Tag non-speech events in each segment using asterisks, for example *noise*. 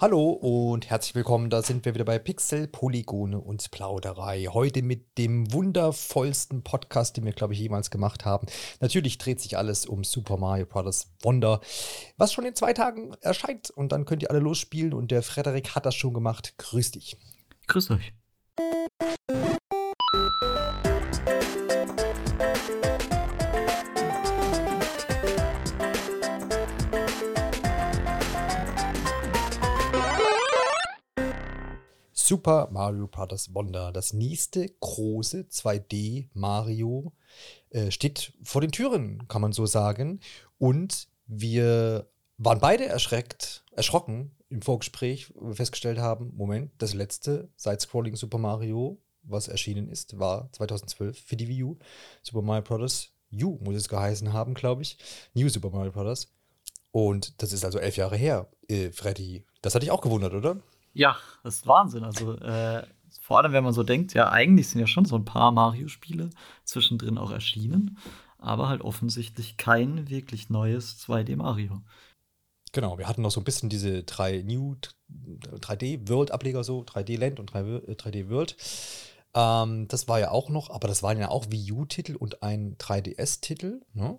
Hallo und herzlich willkommen. Da sind wir wieder bei Pixel, Polygone und Plauderei. Heute mit dem wundervollsten Podcast, den wir, glaube ich, jemals gemacht haben. Natürlich dreht sich alles um Super Mario Bros. Wonder, was schon in zwei Tagen erscheint. Und dann könnt ihr alle losspielen. Und der Frederik hat das schon gemacht. Grüß dich. Grüß euch. Super Mario Bros. Wonder, das nächste große 2D Mario, äh, steht vor den Türen, kann man so sagen. Und wir waren beide erschreckt, erschrocken im Vorgespräch, wo wir festgestellt haben, Moment, das letzte Side-Scrolling Super Mario, was erschienen ist, war 2012 für die Wii U. Super Mario Bros. U muss es geheißen haben, glaube ich. New Super Mario Bros. Und das ist also elf Jahre her, äh, Freddy. Das hat dich auch gewundert, oder? Ja, das ist Wahnsinn. Also, äh, vor allem, wenn man so denkt, ja, eigentlich sind ja schon so ein paar Mario-Spiele zwischendrin auch erschienen, aber halt offensichtlich kein wirklich neues 2D-Mario. Genau, wir hatten noch so ein bisschen diese drei New 3D-World-Ableger, so 3D-Land und 3D-World. Ähm, das war ja auch noch, aber das waren ja auch Wii U-Titel und ein 3DS-Titel, ne?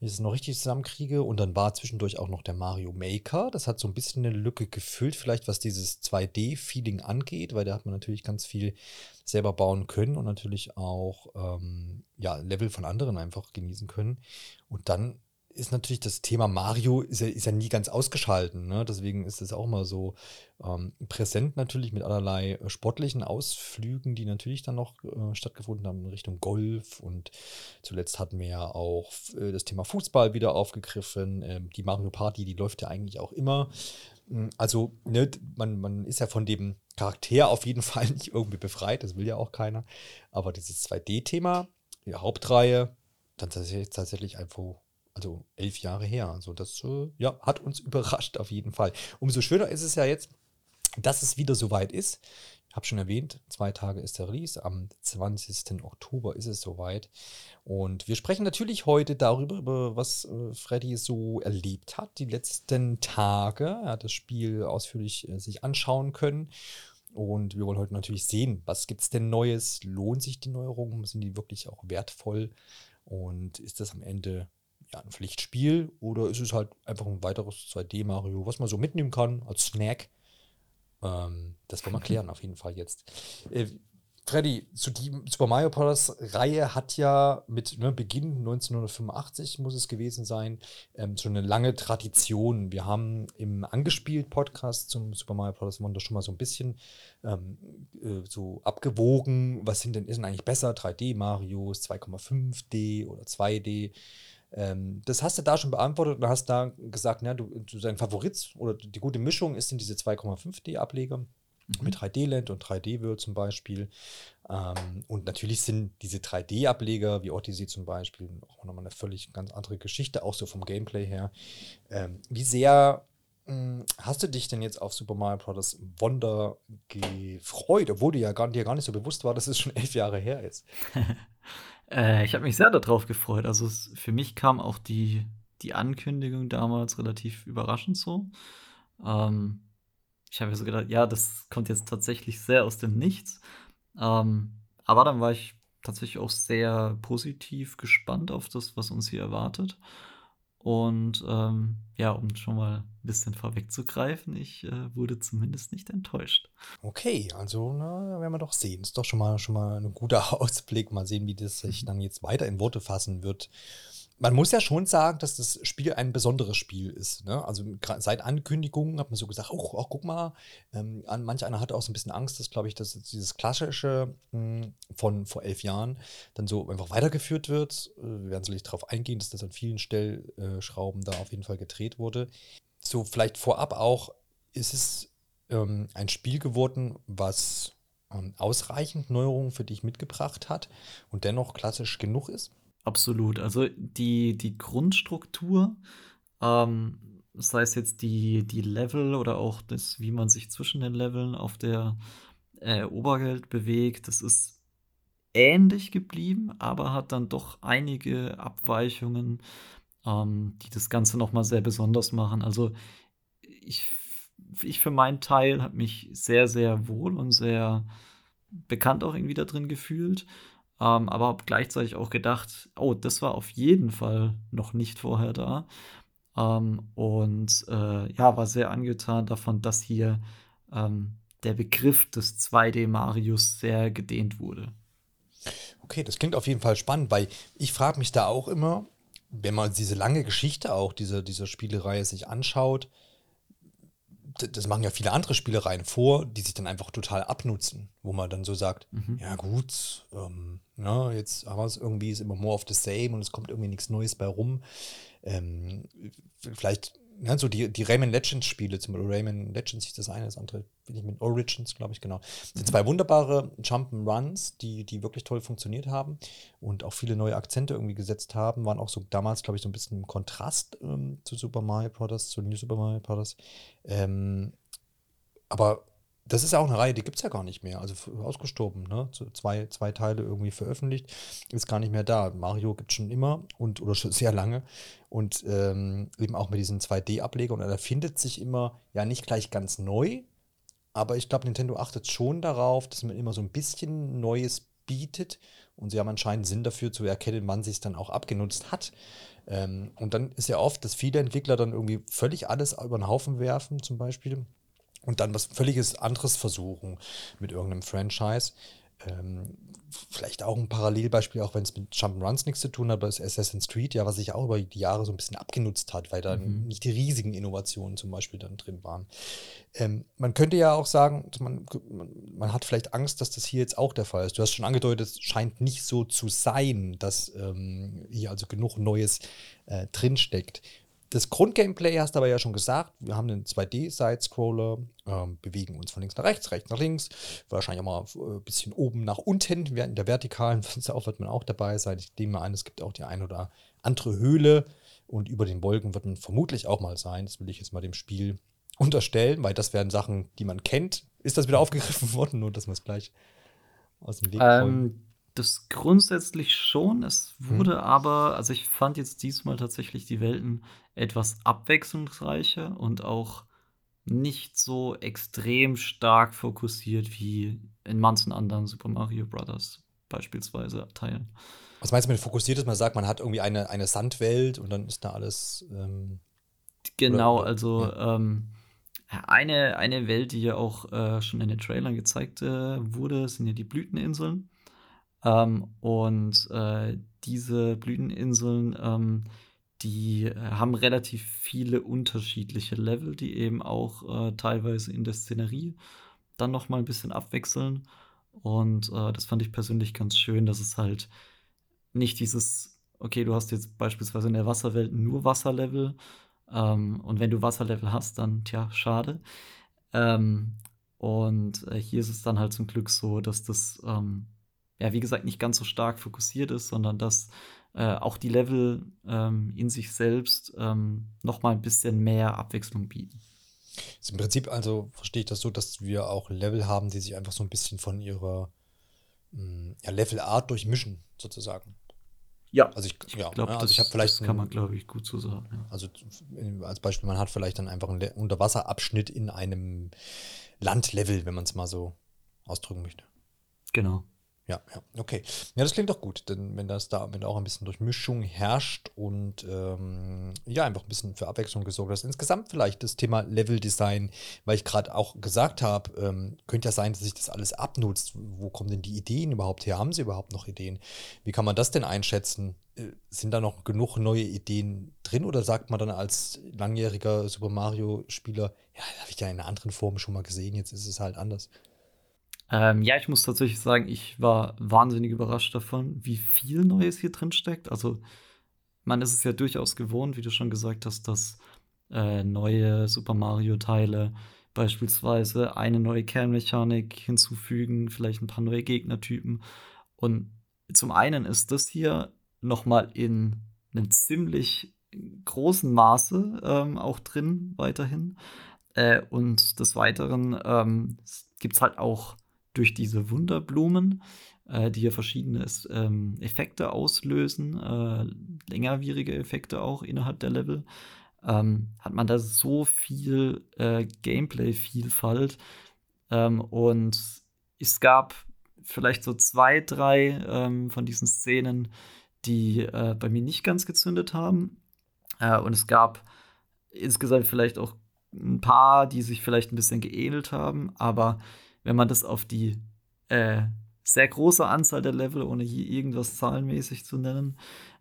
Wenn ich es noch richtig zusammenkriege. Und dann war zwischendurch auch noch der Mario Maker. Das hat so ein bisschen eine Lücke gefüllt, vielleicht was dieses 2D-Feeling angeht, weil da hat man natürlich ganz viel selber bauen können und natürlich auch ähm, ja, Level von anderen einfach genießen können. Und dann ist natürlich das Thema Mario ist ja, ist ja nie ganz ausgeschalten. Ne? Deswegen ist es auch mal so ähm, präsent natürlich mit allerlei äh, sportlichen Ausflügen, die natürlich dann noch äh, stattgefunden haben in Richtung Golf. Und zuletzt hatten wir ja auch äh, das Thema Fußball wieder aufgegriffen. Ähm, die Mario Party, die läuft ja eigentlich auch immer. Hm, also ne, man, man ist ja von dem Charakter auf jeden *laughs* Fall nicht irgendwie befreit. Das will ja auch keiner. Aber dieses 2D-Thema, die Hauptreihe, dann tatsächlich, tatsächlich einfach also elf Jahre her. Also das äh, ja, hat uns *laughs* überrascht auf jeden Fall. Umso schöner ist es ja jetzt, dass es wieder soweit ist. Ich habe schon erwähnt, zwei Tage ist der Release. Am 20. Oktober ist es soweit. Und wir sprechen natürlich heute darüber, über was äh, Freddy so erlebt hat die letzten Tage. Er hat das Spiel ausführlich äh, sich anschauen können. Und wir wollen heute natürlich sehen, was gibt es denn Neues? Lohnt sich die Neuerungen? Sind die wirklich auch wertvoll? Und ist das am Ende ja, ein Pflichtspiel oder ist es halt einfach ein weiteres 2D-Mario, was man so mitnehmen kann als Snack? Ähm, das wollen wir *laughs* klären auf jeden Fall jetzt. Äh, Freddy, so die Super Mario Bros. Reihe hat ja mit ne, Beginn 1985 muss es gewesen sein, ähm, so eine lange Tradition. Wir haben im angespielt Podcast zum Super Mario Bros. Wonder schon mal so ein bisschen ähm, äh, so abgewogen, was sind denn ist denn eigentlich besser, 3D Marios, 2,5D oder 2D? Ähm, das hast du da schon beantwortet und hast da gesagt, ja, du, dein Favorit oder die gute Mischung ist in diese 2,5D-Ableger. Mhm. Mit 3D-Land und 3D-World zum Beispiel. Ähm, und natürlich sind diese 3D-Ableger wie Odyssey zum Beispiel auch nochmal eine völlig ganz andere Geschichte, auch so vom Gameplay her. Ähm, wie sehr hm, hast du dich denn jetzt auf Super Mario Bros. Wonder gefreut, obwohl du ja gar, dir gar nicht so bewusst war, dass es schon elf Jahre her ist? *laughs* Äh, ich habe mich sehr darauf gefreut. Also es, für mich kam auch die, die Ankündigung damals relativ überraschend so. Ähm, ich habe mir so gedacht, ja, das kommt jetzt tatsächlich sehr aus dem Nichts. Ähm, aber dann war ich tatsächlich auch sehr positiv gespannt auf das, was uns hier erwartet. Und ähm, ja, um schon mal ein bisschen vorwegzugreifen, ich äh, wurde zumindest nicht enttäuscht. Okay, also na, werden wir doch sehen. Ist doch schon mal, schon mal ein guter *laughs* Ausblick. Mal sehen, wie das sich mhm. dann jetzt weiter in Worte fassen wird man muss ja schon sagen, dass das Spiel ein besonderes Spiel ist. Ne? Also seit Ankündigung hat man so gesagt, oh, oh guck mal, ähm, manch einer hatte auch so ein bisschen Angst, dass, glaube ich, dass dieses klassische mh, hm, von vor elf Jahren dann so einfach weitergeführt wird. Äh, wir werden sicherlich darauf eingehen, dass das an vielen Stellschrauben da auf jeden Fall gedreht wurde. So vielleicht vorab auch, ist es ähm, ein Spiel geworden, was ähm, ausreichend Neuerungen für dich mitgebracht hat und dennoch klassisch genug ist? Absolut. Also die, die Grundstruktur, ähm, sei es jetzt die, die Level oder auch das, wie man sich zwischen den Leveln auf der äh, Oberwelt bewegt, das ist ähnlich geblieben, aber hat dann doch einige Abweichungen, ähm, die das Ganze nochmal sehr besonders machen. Also ich ich für meinen Teil habe mich sehr, sehr wohl und sehr bekannt auch irgendwie da drin gefühlt. Ähm, aber habe gleichzeitig auch gedacht, oh, das war auf jeden Fall noch nicht vorher da. Ähm, und äh, ja, war sehr angetan davon, dass hier ähm, der Begriff des 2D-Marios sehr gedehnt wurde. Okay, das klingt auf jeden Fall spannend, weil ich frage mich da auch immer, wenn man diese lange Geschichte auch dieser, dieser Spielereihe sich anschaut, das machen ja viele andere Spielereien vor, die sich dann einfach total abnutzen, wo man dann so sagt, mhm. ja gut, ähm, na, jetzt haben wir es irgendwie, ist immer more of the same und es kommt irgendwie nichts Neues bei rum. Ähm, vielleicht ja, so die, die Rayman Legends Spiele, zum Beispiel Rayman Legends ist das eine, das andere bin ich mit Origins, glaube ich, genau. Das sind zwei wunderbare Jump'n'Runs, die, die wirklich toll funktioniert haben und auch viele neue Akzente irgendwie gesetzt haben, waren auch so damals, glaube ich, so ein bisschen im Kontrast ähm, zu Super Mario Bros., zu New Super Mario Bros. Ähm, aber das ist ja auch eine Reihe, die gibt es ja gar nicht mehr. Also ausgestorben, ne? Zwei, zwei Teile irgendwie veröffentlicht, ist gar nicht mehr da. Mario gibt es schon immer und oder schon sehr lange. Und ähm, eben auch mit diesen 2D-Ableger. Und er findet sich immer, ja, nicht gleich ganz neu, aber ich glaube, Nintendo achtet schon darauf, dass man immer so ein bisschen Neues bietet. Und sie haben anscheinend Sinn dafür zu erkennen, wann sich es dann auch abgenutzt hat. Ähm, und dann ist ja oft, dass viele Entwickler dann irgendwie völlig alles über den Haufen werfen, zum Beispiel und dann was völliges anderes versuchen mit irgendeinem Franchise. Ähm, vielleicht auch ein Parallelbeispiel, auch wenn es mit Jump'n'Runs nichts zu tun hat, aber ist Assassin's Creed, ja, was sich auch über die Jahre so ein bisschen abgenutzt hat, weil da mhm. nicht die riesigen Innovationen zum Beispiel dann drin waren. Ähm, man könnte ja auch sagen, man, man hat vielleicht Angst, dass das hier jetzt auch der Fall ist. Du hast schon angedeutet, es scheint nicht so zu sein, dass ähm, hier also genug Neues äh, drinsteckt. Das Grundgameplay hast du aber ja schon gesagt. Wir haben einen 2D-Side-Scroller, ähm, bewegen uns von links nach rechts, rechts nach links, wahrscheinlich auch mal ein äh, bisschen oben nach unten. In der vertikalen *laughs* auch wird man auch dabei sein. Ich nehme an, es gibt auch die ein oder andere Höhle und über den Wolken wird man vermutlich auch mal sein. Das will ich jetzt mal dem Spiel unterstellen, weil das wären Sachen, die man kennt. Ist das wieder aufgegriffen *laughs* worden, nur dass wir es gleich aus dem Weg ähm, das grundsätzlich schon. Es wurde hm. aber, also ich fand jetzt diesmal tatsächlich die Welten etwas abwechslungsreicher und auch nicht so extrem stark fokussiert wie in manchen anderen Super Mario Brothers beispielsweise Teilen. Was meinst du mit fokussiert, dass man sagt, man hat irgendwie eine, eine Sandwelt und dann ist da alles. Ähm, genau, oder, also ja. ähm, eine, eine Welt, die ja auch äh, schon in den Trailern gezeigt äh, wurde, sind ja die Blüteninseln. Ähm, und äh, diese Blüteninseln, ähm, die äh, haben relativ viele unterschiedliche Level, die eben auch äh, teilweise in der Szenerie dann noch mal ein bisschen abwechseln. Und äh, das fand ich persönlich ganz schön, dass es halt nicht dieses, okay, du hast jetzt beispielsweise in der Wasserwelt nur Wasserlevel. Ähm, und wenn du Wasserlevel hast, dann, tja, schade. Ähm, und äh, hier ist es dann halt zum Glück so, dass das ähm, ja, wie gesagt, nicht ganz so stark fokussiert ist, sondern dass äh, auch die Level ähm, in sich selbst ähm, noch mal ein bisschen mehr Abwechslung bieten. Ist Im Prinzip also verstehe ich das so, dass wir auch Level haben, die sich einfach so ein bisschen von ihrer mh, hm, ja, Levelart durchmischen, sozusagen. Ja, also ich, ja, glaube, ne, also ich habe vielleicht. Das kann man, glaube ich, gut so sagen. Ja. Also als Beispiel, man hat vielleicht dann einfach einen Unterwasserabschnitt in einem Landlevel, wenn man es mal so ausdrücken möchte. Genau. Ja, ja, okay. Ja, das klingt doch gut, denn wenn das da, wenn auch ein bisschen Durchmischung herrscht und ähm, ja, einfach ein bisschen für Abwechslung gesorgt ist. Insgesamt vielleicht das Thema Level-Design, weil ich gerade auch gesagt habe, ähm, könnte ja sein, dass sich das alles abnutzt. Wo kommen denn die Ideen überhaupt her? Haben sie überhaupt noch Ideen? Wie kann man das denn einschätzen? Äh, sind da noch genug neue Ideen drin oder sagt man dann als langjähriger Super Mario-Spieler, ja, habe ich ja in einer anderen Form schon mal gesehen, jetzt ist es halt anders? Ähm, ja, ich muss tatsächlich sagen, ich war wahnsinnig überrascht davon, wie viel Neues hier drin steckt. Also, man ist es ja durchaus gewohnt, wie du schon gesagt hast, dass äh, neue Super Mario-Teile beispielsweise eine neue Kernmechanik hinzufügen, vielleicht ein paar neue Gegnertypen. Und zum einen ist das hier noch mal in einem ziemlich großen Maße ähm, auch drin weiterhin. Äh, und des Weiteren ähm, gibt es halt auch durch diese Wunderblumen, äh, die ja verschiedene ähm, Effekte auslösen, äh, längerwierige Effekte auch innerhalb der Level, ähm, hat man da so viel äh, Gameplay-Vielfalt. Ähm, und es gab vielleicht so zwei, drei ähm, von diesen Szenen, die äh, bei mir nicht ganz gezündet haben. Äh, und es gab insgesamt vielleicht auch ein paar, die sich vielleicht ein bisschen geähnelt haben. Aber wenn man das auf die äh, sehr große Anzahl der Level, ohne hier irgendwas zahlenmäßig zu nennen,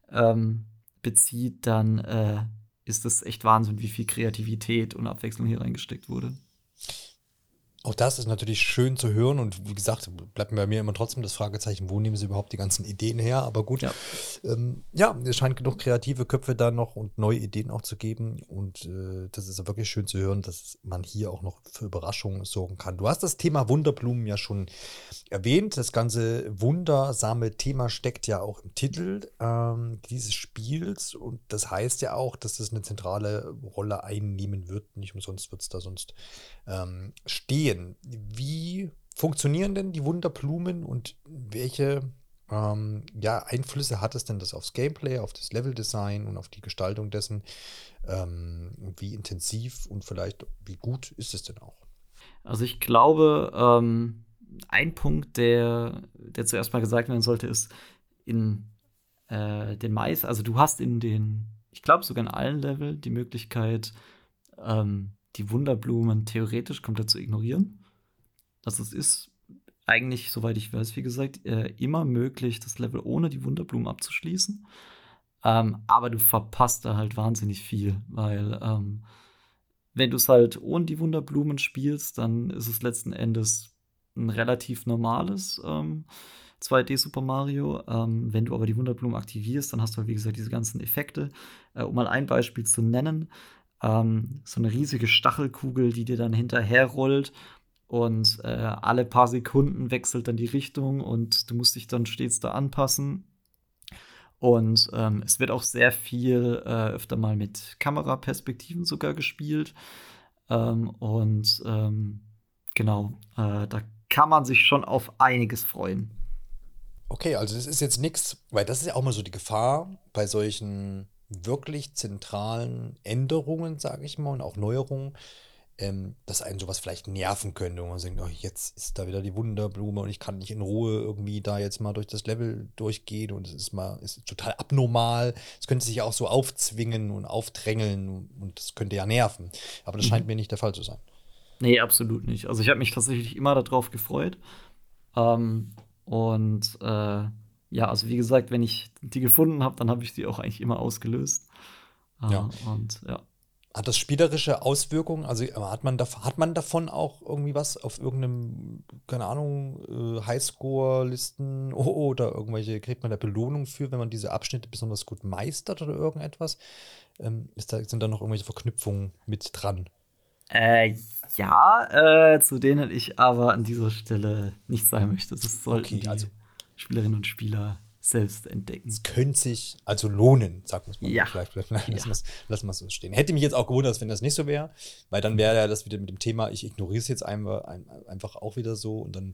ähm, bezieht, dann äh, ist das echt Wahnsinn, wie viel Kreativität und Abwechslung hier reingesteckt wurde. Auch das ist natürlich schön zu hören und wie gesagt, bleibt bei mir immer trotzdem das Fragezeichen, wo nehmen sie überhaupt die ganzen Ideen her? Aber gut, ja, ähm, ja es scheint genug kreative Köpfe da noch und neue Ideen auch zu geben und äh, das ist wirklich schön zu hören, dass man hier auch noch für Überraschungen sorgen kann. Du hast das Thema Wunderblumen ja schon erwähnt. Das ganze wundersame Thema steckt ja auch im Titel ähm, dieses Spiels und das heißt ja auch, dass das eine zentrale Rolle einnehmen wird. Nicht umsonst wird es da sonst ähm, stehen. Wie funktionieren denn die Wunderblumen und welche ähm, ja, Einflüsse hat es denn das aufs Gameplay, auf das Leveldesign und auf die Gestaltung dessen? Ähm, wie intensiv und vielleicht wie gut ist es denn auch? Also ich glaube, ähm, ein Punkt, der, der zuerst mal gesagt werden sollte, ist in äh, den Mais, also du hast in den, ich glaube sogar in allen Level die Möglichkeit, ähm, die Wunderblumen theoretisch komplett zu ignorieren. Also es ist eigentlich, soweit ich weiß, wie gesagt, äh, immer möglich, das Level ohne die Wunderblumen abzuschließen. Ähm, aber du verpasst da halt wahnsinnig viel, weil ähm, wenn du es halt ohne die Wunderblumen spielst, dann ist es letzten Endes ein relativ normales ähm, 2D Super Mario. Ähm, wenn du aber die Wunderblumen aktivierst, dann hast du halt, wie gesagt, diese ganzen Effekte. Äh, um mal ein Beispiel zu nennen, ähm, so eine riesige Stachelkugel, die dir dann hinterherrollt und äh, alle paar Sekunden wechselt dann die Richtung und du musst dich dann stets da anpassen. Und ähm, es wird auch sehr viel äh, öfter mal mit Kameraperspektiven sogar gespielt. Ähm, und ähm, genau, äh, da kann man sich schon auf einiges freuen. Okay, also das ist jetzt nichts, weil das ist ja auch mal so die Gefahr bei solchen wirklich zentralen Änderungen, sage ich mal, und auch Neuerungen, ähm, dass einen sowas vielleicht nerven könnte und man denkt, oh, jetzt ist da wieder die Wunderblume und ich kann nicht in Ruhe irgendwie da jetzt mal durch das Level durchgehen und es ist mal ist total abnormal. Es könnte sich ja auch so aufzwingen und aufdrängeln und das könnte ja nerven. Aber das mhm. scheint mir nicht der Fall zu sein. Nee, absolut nicht. Also ich habe mich tatsächlich immer darauf gefreut. Ähm, und äh, ja, also wie gesagt, wenn ich die gefunden habe, dann habe ich die auch eigentlich immer ausgelöst. Äh, ja. Und ja. Hat das spielerische Auswirkungen? Also äh, hat man, da, hat man davon auch irgendwie was auf irgendeinem, keine Ahnung, äh, Highscore-Listen *laughs* oder irgendwelche, kriegt man da Belohnung für, wenn man diese Abschnitte besonders gut meistert oder irgendetwas? Ähm, ist da, sind da noch irgendwelche Verknüpfungen mit dran? Äh, ja, äh, zu denen ich aber an dieser Stelle nicht sein möchte. Das sollten okay, also Spielerinnen und Spieler selbst entdecken. Es könnte sich also lohnen, sagt man mal. Ja. Vielleicht, vielleicht lassen ja. wir es so stehen. Hätte mich jetzt auch gewundert, wenn das nicht so wäre, weil dann wäre ja das wieder mit dem Thema, ich ignoriere es jetzt einfach, einfach auch wieder so und dann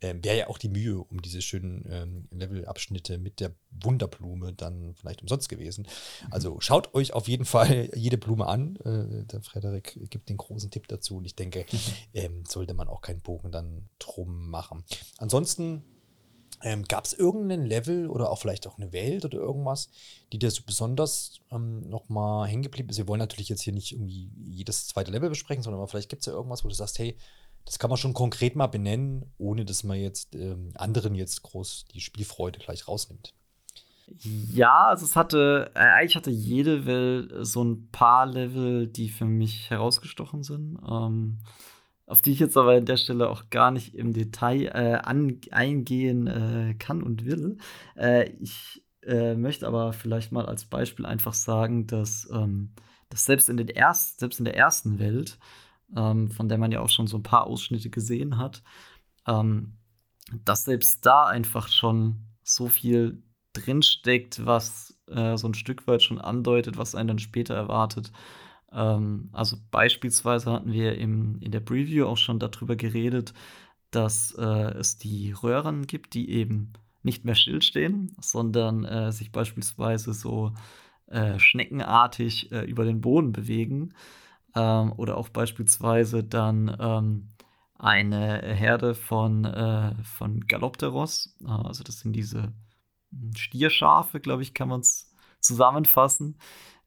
äh, wäre ja auch die Mühe um diese schönen ähm, Levelabschnitte mit der Wunderblume dann vielleicht umsonst gewesen. Mhm. Also schaut euch auf jeden Fall jede Blume an. Äh, der Frederik gibt den großen Tipp dazu und ich denke, mhm. ähm, sollte man auch keinen Bogen dann drum machen. Ansonsten ähm, Gab es irgendeinen Level oder auch vielleicht auch eine Welt oder irgendwas, die dir so besonders ähm, nochmal hängen geblieben ist? Wir wollen natürlich jetzt hier nicht irgendwie jedes zweite Level besprechen, sondern vielleicht gibt es ja irgendwas, wo du sagst, hey, das kann man schon konkret mal benennen, ohne dass man jetzt ähm, anderen jetzt groß die Spielfreude gleich rausnimmt. Ja, also es hatte, äh, eigentlich hatte jede Welt so ein paar Level, die für mich herausgestochen sind. Ähm, auf die ich jetzt aber an der Stelle auch gar nicht im Detail äh, an, eingehen äh, kann und will. Äh, ich äh, möchte aber vielleicht mal als Beispiel einfach sagen, dass, ähm, dass selbst, in den erst, selbst in der ersten Welt, ähm, von der man ja auch schon so ein paar Ausschnitte gesehen hat, ähm, dass selbst da einfach schon so viel drinsteckt, was äh, so ein Stück weit schon andeutet, was einen dann später erwartet. Ähm, also beispielsweise hatten wir im, in der Preview auch schon darüber geredet, dass äh, es die Röhren gibt, die eben nicht mehr stillstehen, sondern äh, sich beispielsweise so äh, schneckenartig äh, über den Boden bewegen. Ähm, oder auch beispielsweise dann ähm, eine Herde von, äh, von Galopteros. Äh, also das sind diese hm, Stierschafe, glaube ich, kann man es zusammenfassen,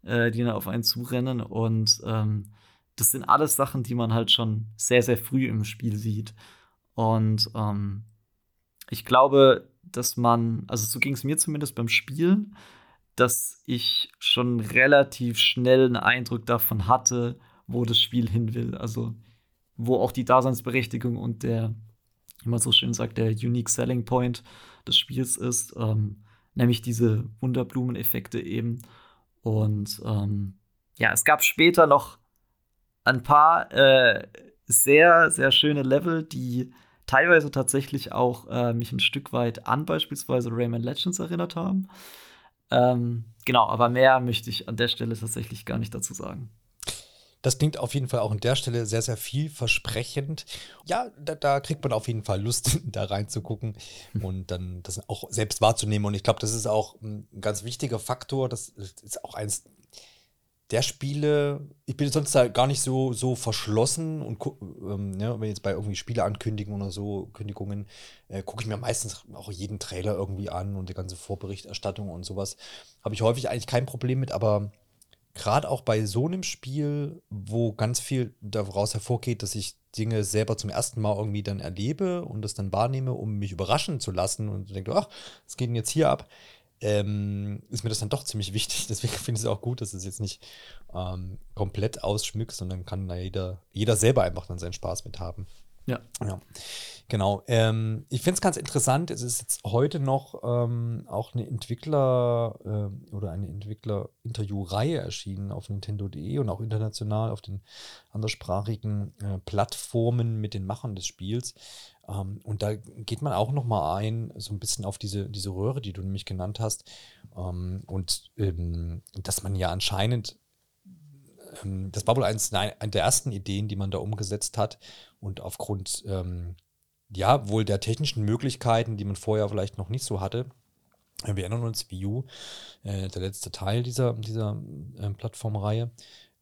äh, die dann auf einen zurennen. Und ähm, das sind alles Sachen, die man halt schon sehr, sehr früh im Spiel sieht. Und ähm, ich glaube, dass man, also so ging es mir zumindest beim Spielen, dass ich schon relativ schnell einen Eindruck davon hatte, wo das Spiel hin will. Also wo auch die Daseinsberechtigung und der, wie man so schön sagt, der Unique Selling Point des Spiels ist, ähm, nämlich diese Wunderblumeneffekte eben. Und ähm, ja, es gab später noch ein paar äh, sehr, sehr schöne Level, die teilweise tatsächlich auch äh, mich ein Stück weit an beispielsweise Rayman Legends erinnert haben. Ähm, genau, aber mehr möchte ich an der Stelle tatsächlich gar nicht dazu sagen. Das klingt auf jeden Fall auch an der Stelle sehr, sehr vielversprechend. Ja, da, da kriegt man auf jeden Fall Lust, *laughs* da reinzugucken und dann das auch selbst wahrzunehmen. Und ich glaube, das ist auch ein ganz wichtiger Faktor. Das ist auch eins der Spiele, ich bin sonst da gar nicht so, so verschlossen und ähm, ne, wenn jetzt bei irgendwie Spieleankündigungen oder so, Kündigungen, äh, gucke ich mir meistens auch jeden Trailer irgendwie an und die ganze Vorberichterstattung und sowas. Habe ich häufig eigentlich kein Problem mit, aber gerade auch bei so einem Spiel, wo ganz viel daraus hervorgeht, dass ich Dinge selber zum ersten Mal irgendwie dann erlebe und das dann wahrnehme, um mich überraschen zu lassen und denke, ach, was geht denn jetzt hier ab? ähm, ist mir das dann doch ziemlich *laughs* wichtig. Deswegen finde ich es auch gut, dass es jetzt nicht ähm, komplett ausschmückt, sondern kann da jeder, jeder selber einfach dann seinen Spaß mit haben. Ja. ja. Genau. Ähm, ich finde es ganz interessant. Es ist jetzt heute noch ähm, auch eine Entwickler- äh, oder eine Entwickler-Interview-Reihe erschienen auf Nintendo.de und auch international auf den anderssprachigen äh, Plattformen mit den Machern des Spiels. Ähm, und da geht man auch noch mal ein, so ein bisschen auf diese, diese Röhre, die du nämlich genannt hast. Ähm, und ähm, dass man ja anscheinend, das war wohl eins der ersten Ideen, die man da umgesetzt hat. Und aufgrund, ähm, ja, wohl der technischen Möglichkeiten, die man vorher vielleicht noch nicht so hatte, wir erinnern uns, Wii U, äh, der letzte Teil dieser, dieser äh, Plattformreihe,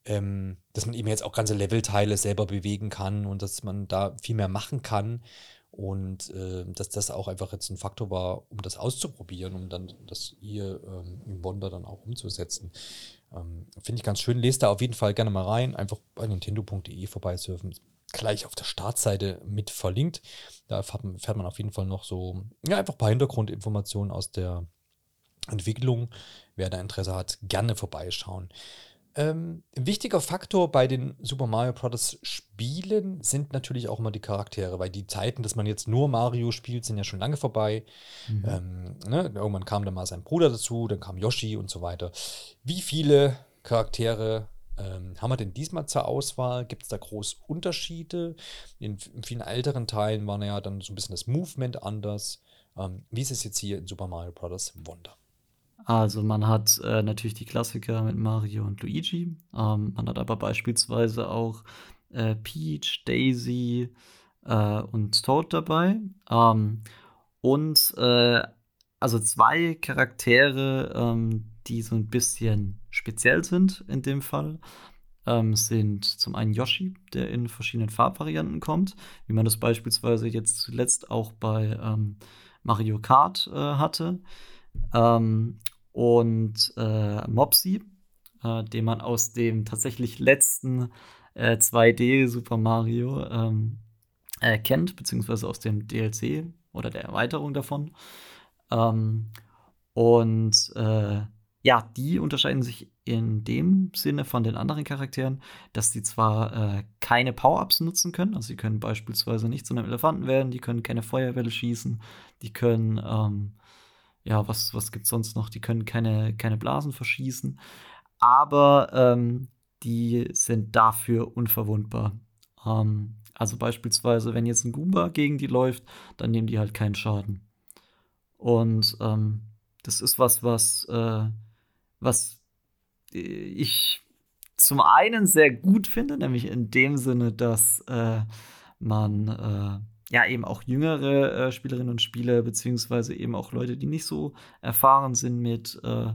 ähm, dass man eben jetzt auch ganze Levelteile selber bewegen kann und dass man da viel mehr machen kann. Und äh, dass das auch einfach jetzt ein Faktor war, um das auszuprobieren, um dann das hier ähm, im Wonder dann auch umzusetzen. Ähm, Finde ich ganz schön. Lest da auf jeden Fall gerne mal rein. Einfach bei nintendo.de vorbeisurfen. Gleich auf der Startseite mit verlinkt. Da fährt man auf jeden Fall noch so, ja, einfach ein paar Hintergrundinformationen aus der Entwicklung. Wer da Interesse hat, gerne vorbeischauen. Ähm, ein wichtiger Faktor bei den Super Mario Bros. Spielen sind natürlich auch immer die Charaktere, weil die Zeiten, dass man jetzt nur Mario spielt, sind ja schon lange vorbei. Mhm. Ähm, ne? Irgendwann kam dann mal sein Bruder dazu, dann kam Yoshi und so weiter. Wie viele Charaktere ähm, haben wir denn diesmal zur Auswahl? Gibt es da große Unterschiede? In, vielen älteren Teilen war ja dann so ein bisschen das Movement anders. Ähm, wie ist es jetzt hier in Super Mario Bros. Wonder? Also man hat äh, natürlich die Klassiker mit Mario und Luigi. Ähm, man hat aber beispielsweise auch äh, Peach, Daisy äh, und Toad dabei. Ähm, und äh, also zwei Charaktere, ähm, die so ein bisschen speziell sind in dem Fall, ähm, sind zum einen Yoshi, der in verschiedenen Farbvarianten kommt, wie man das beispielsweise jetzt zuletzt auch bei ähm, Mario Kart äh, hatte. Ähm, und äh, Mopsy, äh, den man aus dem tatsächlich letzten äh, 2D Super Mario ähm, äh, kennt, beziehungsweise aus dem DLC oder der Erweiterung davon. Ähm, und äh, ja, die unterscheiden sich in dem Sinne von den anderen Charakteren, dass sie zwar äh, keine Power-Ups nutzen können, also sie können beispielsweise nicht zu einem Elefanten werden, die können keine Feuerwelle schießen, die können ähm, ja, was, was gibt es sonst noch? Die können keine, keine Blasen verschießen, aber ähm, die sind dafür unverwundbar. Ähm, also beispielsweise, wenn jetzt ein Goomba gegen die läuft, dann nehmen die halt keinen Schaden. Und ähm, das ist was, was, äh, was ich zum einen sehr gut finde, nämlich in dem Sinne, dass äh, man äh, ja eben auch jüngere äh, Spielerinnen und Spieler, beziehungsweise eben auch Leute, die nicht so erfahren sind mit, äh,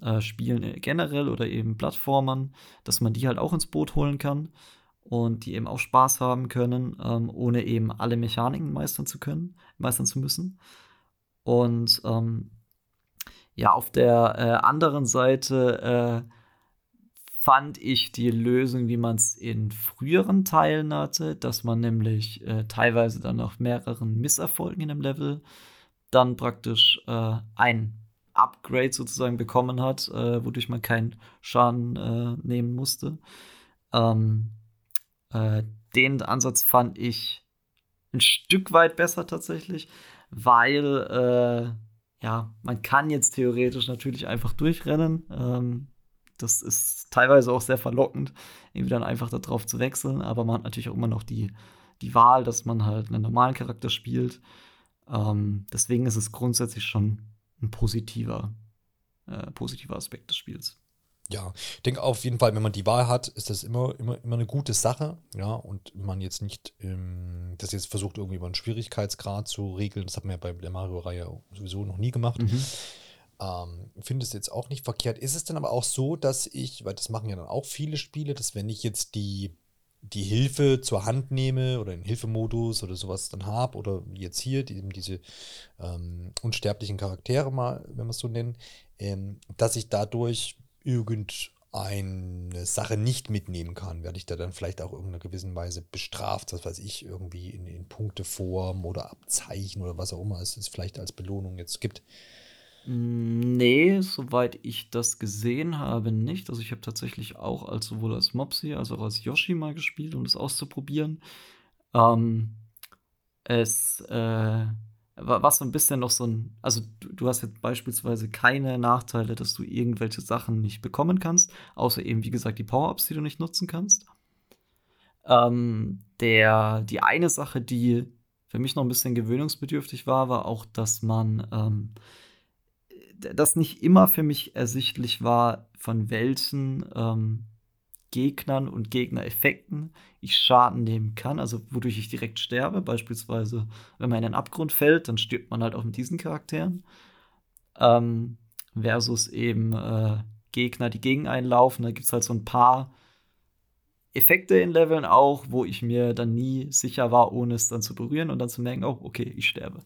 äh, Spielen generell oder eben Plattformern, dass man die halt auch ins Boot holen kann und die eben auch Spaß haben können, ähm, ohne eben alle Mechaniken meistern zu können, meistern zu müssen. Und ähm, ja, auf der äh, anderen Seite äh, fand ich die Lösung, wie man es in früheren Teilen hatte, dass man nämlich äh, teilweise dann nach mehreren Misserfolgen in einem Level dann praktisch äh, ein Upgrade sozusagen bekommen hat, äh, wodurch man keinen Schaden äh, nehmen musste. Ähm, äh, den Ansatz fand ich ein Stück weit besser tatsächlich, weil äh, ja, man kann jetzt theoretisch natürlich einfach durchrennen. Ähm, das ist teilweise auch sehr verlockend, irgendwie dann einfach darauf zu wechseln, aber man hat natürlich auch immer noch die, die Wahl, dass man halt einen normalen Charakter spielt. Ähm, deswegen ist es grundsätzlich schon ein positiver, äh, positiver Aspekt des Spiels. Ja, ich denke auf jeden Fall, wenn man die Wahl hat, ist das immer, immer, immer eine gute Sache. Ja, und man jetzt nicht ähm, das jetzt versucht, irgendwie über einen Schwierigkeitsgrad zu regeln, das hat man ja bei der Mario-Reihe sowieso noch nie gemacht. Mhm. Ähm, finde es jetzt auch nicht verkehrt. Ist es dann aber auch so, dass ich, weil das machen ja dann auch viele Spiele, dass wenn ich jetzt die, die Hilfe zur Hand nehme oder einen Hilfemodus oder sowas dann habe oder jetzt hier die, diese ähm, unsterblichen Charaktere mal, wenn wir es so nennen, ähm, dass ich dadurch irgendeine Sache nicht mitnehmen kann, werde ich da dann vielleicht auch in irgendeiner gewissen Weise bestraft, das weiß ich, irgendwie in, in Punkteform oder Abzeichen oder was auch immer es vielleicht als Belohnung jetzt gibt. Nee, soweit ich das gesehen habe, nicht. Also ich habe tatsächlich auch als sowohl als Mopsy als auch als Yoshi mal gespielt, um das auszuprobieren. Ähm, es äh, was so ein bisschen noch so ein, also du, du, hast jetzt beispielsweise keine Nachteile, dass du irgendwelche Sachen nicht bekommen kannst, außer eben, wie gesagt, die Power-Ups, die du nicht nutzen kannst. Ähm, der, die eine Sache, die für mich noch ein bisschen gewöhnungsbedürftig war, war auch, dass man, ähm, dass nicht immer für mich ersichtlich war, von welchen ähm, Gegnern und Gegnereffekten ich Schaden nehmen kann, also wodurch ich direkt sterbe. Beispielsweise, wenn man in einen Abgrund fällt, dann stirbt man halt auch mit diesen Charakteren. Ähm, versus eben äh, Gegner, die gegen einen laufen. Da gibt es halt so ein paar Effekte in Leveln auch, wo ich mir dann nie sicher war, ohne es dann zu berühren und dann zu merken, oh, okay, ich sterbe.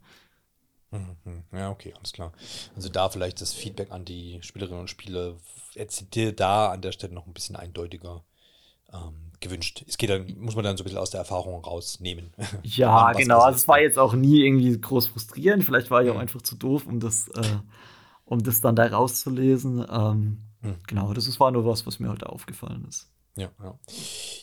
Mhm. Ja, okay, alles klar. Also da vielleicht das Feedback an die Spielerinnen und Spieler zitiert da an der Stelle noch ein bisschen eindeutiger ähm, gewünscht. Es geht dann, muss man dann so ein bisschen aus der Erfahrung rausnehmen. *laughs* Ja, genau. Also es war jetzt auch nie irgendwie groß frustrierend. Vielleicht war ich mhm. auch einfach zu doof, um das, äh, um das dann da rauszulesen. Ähm, mhm. Genau, das war nur was, was mir heute aufgefallen ist. Ja, ja.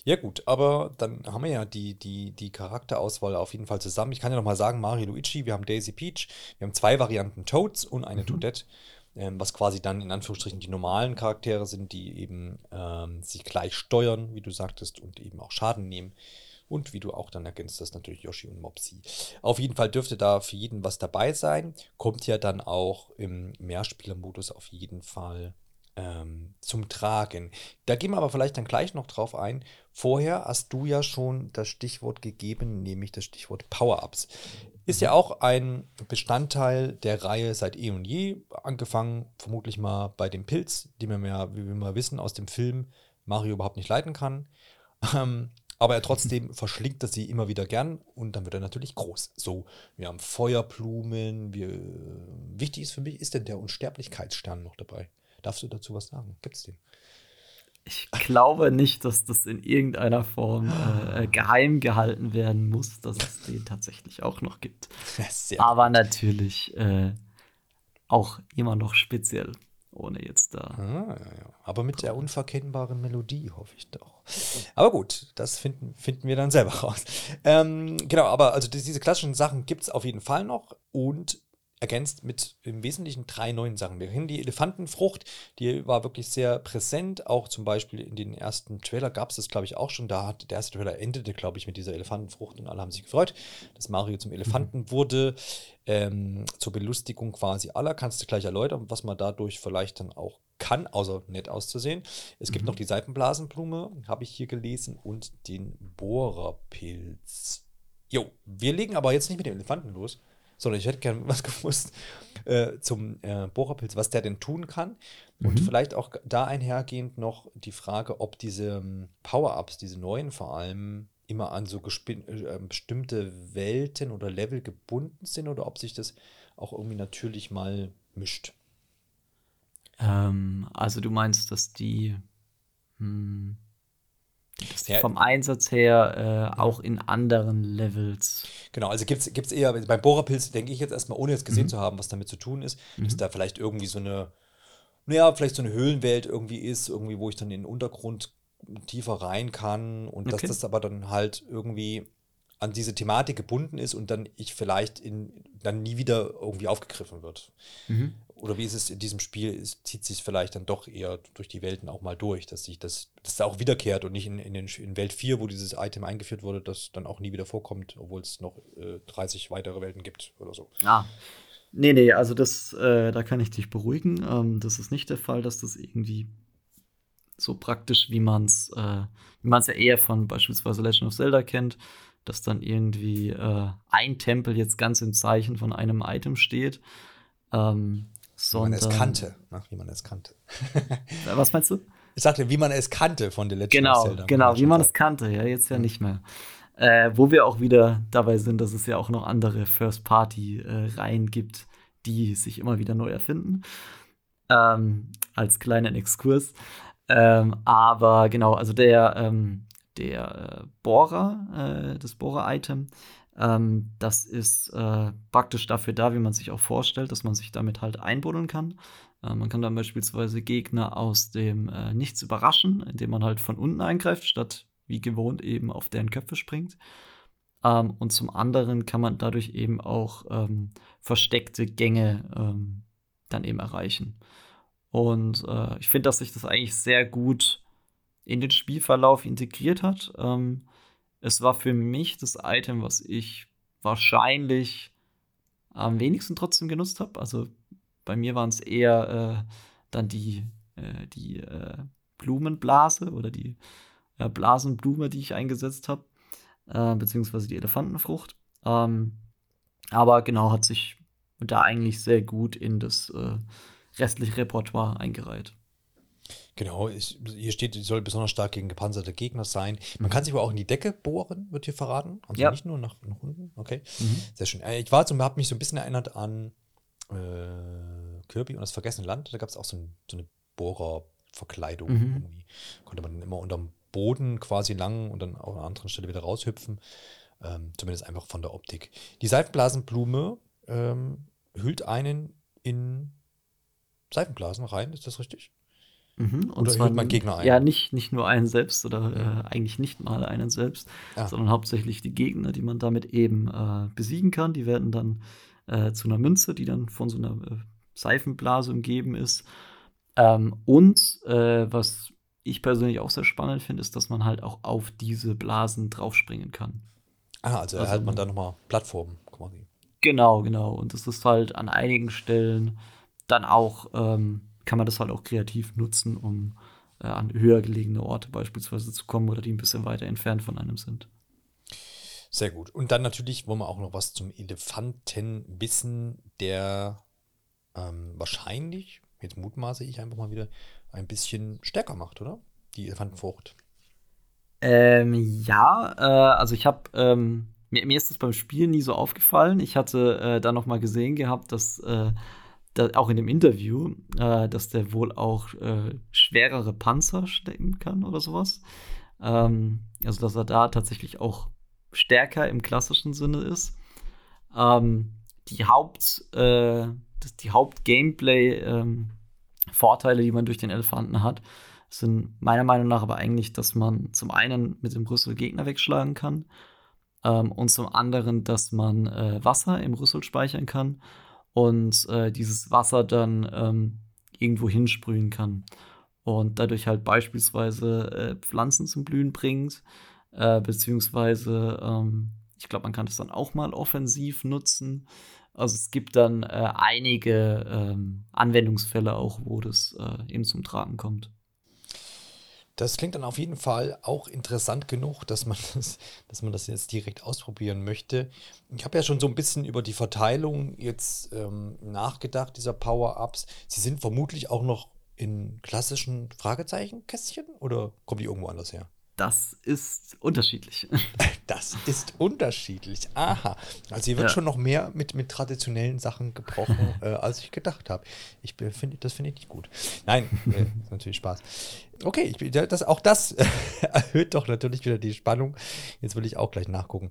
Ja, gut, aber dann haben wir ja die, die, die Charakterauswahl auf jeden Fall zusammen. Ich kann ja noch mal sagen, Mario Luigi, wir haben Daisy Peach, wir haben zwei Varianten Toads und eine mhm. Toadette, ähm, was quasi dann in Anführungsstrichen die normalen Charaktere sind, die eben ähm, sich gleich steuern, wie du sagtest, und eben auch Schaden nehmen. Und wie du auch dann ergänzt hast, natürlich Yoshi und Mopsy. Auf jeden Fall dürfte da für jeden was dabei sein. Kommt ja dann auch im Mehrspielermodus auf jeden Fall ähm, zum Tragen. Da gehen wir aber vielleicht dann gleich noch drauf ein. Vorher hast du ja schon das Stichwort gegeben, nämlich das Stichwort Power-Ups. Ist ja auch ein Bestandteil der Reihe seit eh und je, angefangen vermutlich mal bei dem Pilz, den wir ja, wie wir mal wissen, aus dem Film Mario überhaupt nicht leiten kann. Ähm, aber *laughs* er trotzdem verschlingt das sie immer wieder gern und dann wird er natürlich groß. So, wir haben Feuerblumen. Wir, wichtig ist für mich, ist denn der Unsterblichkeitsstern noch dabei? Darfst du dazu was sagen? Gibt es den? Ich glaube nicht, dass das in irgendeiner Form äh, geheim gehalten werden muss, dass es den tatsächlich auch noch gibt. Aber gut. natürlich äh, auch immer noch speziell, ohne jetzt da. Ah, ja, ja. Aber mit der unverkennbaren Melodie, hoffe ich doch. Aber gut, das finden, finden wir dann selber raus. Ähm, genau, aber also diese klassischen Sachen gibt es auf jeden Fall noch und ergänzt mit im Wesentlichen drei neuen Sachen. Wir kennen die Elefantenfrucht, die war wirklich sehr präsent. Auch zum Beispiel in den ersten Trailer gab es das, glaube ich, auch schon. Da hat der erste Trailer endete, glaube ich, mit dieser Elefantenfrucht und alle haben sich gefreut, dass Mario zum Elefanten mhm. wurde. Ähm, zur Belustigung quasi aller. Kannst du gleich erläutern, was man dadurch vielleicht dann auch kann, außer nett auszusehen. Es gibt mhm. noch die Seifenblasenblume, habe ich hier gelesen, und den Bohrerpilz. Jo, wir legen aber jetzt nicht mit dem Elefanten los, sondern ich hätte gerne *laughs* was gewusst äh, zum äh, Bohrerpilz, was der denn tun kann. Und mhm. vielleicht auch da einhergehend noch die Frage, ob diese ähm, Power-Ups, diese neuen vor allem, immer an so äh, ähm, bestimmte Welten oder Level gebunden sind oder ob sich das auch irgendwie natürlich mal mischt. Ähm, also du meinst, dass die, hm, dass die ja, vom Einsatz her äh, auch in anderen Levels. Genau, also gibt es eher, beim Bohrerpilz denke ich jetzt erstmal, ohne jetzt gesehen mhm. zu haben, was damit zu tun ist, mhm. dass da vielleicht irgendwie so eine, naja, vielleicht so eine Höhlenwelt irgendwie ist, irgendwie, wo ich dann in den Untergrund tiefer rein kann und okay. dass das aber dann halt irgendwie an diese Thematik gebunden ist und dann ich vielleicht in, dann nie wieder irgendwie aufgegriffen wird. Mhm. Oder wie ist es in diesem Spiel? Es zieht sich vielleicht dann doch eher durch die Welten auch mal durch, dass sich das, dass da auch wiederkehrt und nicht in, in, den, in Welt 4, wo dieses Item eingeführt wurde, das dann auch nie wieder vorkommt, obwohl es noch äh, 30 weitere Welten gibt oder so. Ah. Nee, nee, also das, äh, da kann ich dich beruhigen. Ähm, das ist nicht der Fall, dass das irgendwie so praktisch, wie man es äh, wie man es ja eher von beispielsweise Legend of Zelda kennt, dass dann irgendwie äh, ein Tempel jetzt ganz im Zeichen von einem Item steht. Ähm, sondern, wie man es kannte, ne? wie man es kannte. Was meinst du? *laughs* Ich sagte, wie man es kannte von The Legend genau, Zelda. Genau, wie man es kannte, ja, jetzt ja mhm. nicht mehr. Äh, wo wir auch wieder dabei sind, dass es ja auch noch andere First-Party-Reihen äh, gibt, die sich immer wieder neu erfinden. Ähm, als kleinen Exkurs. Ähm, aber genau, also der, ähm, der äh, Bohrer, äh, das Bohrer-Item, ähm, das ist äh, praktisch dafür da, wie man sich auch vorstellt, dass man sich damit halt einbuddeln kann. Äh, man kann dann beispielsweise Gegner aus dem äh, Nichts überraschen, indem man halt von unten eingreift, statt wie gewohnt eben auf deren Köpfe springt. Ähm, und zum anderen kann man dadurch eben auch ähm, versteckte Gänge ähm, dann eben erreichen. Und äh, ich finde, dass sich das eigentlich sehr gut in den Spielverlauf integriert hat. Ähm, es war für mich das Item, was ich wahrscheinlich am wenigsten trotzdem genutzt habe. Also bei mir waren es eher äh, dann die, äh, die äh, Blumenblase oder die Blasenblume, die ich eingesetzt habe, äh, beziehungsweise die Elefantenfrucht. Ähm, aber genau hat sich da eigentlich sehr gut in das äh, restliche Repertoire eingereiht. Genau, ich, hier steht, sie soll besonders stark gegen gepanzerte Gegner sein. Man kann sich aber auch in die Decke bohren, wird hier verraten. Also ja. nicht nur nach, nach unten. Okay, mhm. sehr schön. Äh, ich war zum, habe mich so ein bisschen erinnert an äh, Kirby und das Vergessene Land. Da gab es auch so, ein, so, eine Bohrerverkleidung. Mhm. Irgendwie. Konnte man dann immer unterm Boden quasi lang und dann auch an einer anderen Stelle wieder raushüpfen. Ähm, zumindest einfach von der Optik. Die Seifenblasenblume ähm, hüllt einen in Seifenblasen rein, ist das richtig? Mhm, und oder zwar man Gegner ein? Ja, nicht, nicht nur einen selbst oder äh, eigentlich nicht mal einen selbst, ja. sondern hauptsächlich die Gegner, die man damit eben äh, besiegen kann. Die werden dann äh, zu einer Münze, die dann von so einer äh, Seifenblase umgeben ist. Ähm, und äh, was ich persönlich auch sehr spannend finde, ist, dass man halt auch auf diese Blasen draufspringen kann. Ah, also erhält also, man da nochmal Plattformen quasi. Genau, genau. Und das ist halt an einigen Stellen dann auch ähm, kann man das halt auch kreativ nutzen, um äh, an höher gelegene Orte beispielsweise zu kommen oder die ein bisschen weiter entfernt von einem sind. Sehr gut. Und dann natürlich wollen wir auch noch was zum Elefanten wissen, der ähm, wahrscheinlich, jetzt mutmaße ich einfach mal wieder, ein bisschen stärker macht, oder? Die Elefantenfrucht. Ähm, ja, äh, also ich habe, ähm, mir, mir, ist das beim Spiel nie so aufgefallen. Ich hatte äh, da noch mal gesehen gehabt, dass äh, da, auch in dem Interview, äh, dass der wohl auch äh, schwerere Panzer stecken kann oder sowas. Ähm, also, dass er da tatsächlich auch stärker im klassischen Sinne ist. Ähm, die Haupt, äh, die Haupt-Gameplay-Vorteile, ähm, die man durch den Elefanten hat, sind meiner Meinung nach aber eigentlich, dass man zum einen mit dem Rüssel Gegner wegschlagen kann ähm, und zum anderen, dass man äh, Wasser im Rüssel speichern kann und äh, dieses Wasser dann ähm, irgendwo hinsprühen kann. Und dadurch halt beispielsweise äh, Pflanzen zum Blühen bringt, äh, beziehungsweise ähm, ich glaube, man kann das dann auch mal offensiv nutzen. Also es gibt dann äh, einige ähm, Anwendungsfälle auch, wo das äh, eben zum Tragen kommt. Das klingt dann auf jeden Fall auch interessant genug, dass man *laughs* das, dass man das jetzt direkt ausprobieren möchte. Ich habe ja schon so ein bisschen über die Verteilung jetzt ähm, nachgedacht, dieser Power-Ups. Sie sind vermutlich auch noch in klassischen Fragezeichenkästchen oder kommen die irgendwo anders her? Das ist unterschiedlich. *laughs* Das ist unterschiedlich. Aha. Also hier wird Ja. schon noch mehr mit, mit traditionellen Sachen gebrochen, *laughs* äh, als ich gedacht habe. Ich finde, das finde ich nicht gut. Nein, äh, ist natürlich Spaß. Okay, ich, das, auch das *laughs* erhöht doch natürlich wieder die Spannung. Jetzt will ich auch gleich nachgucken.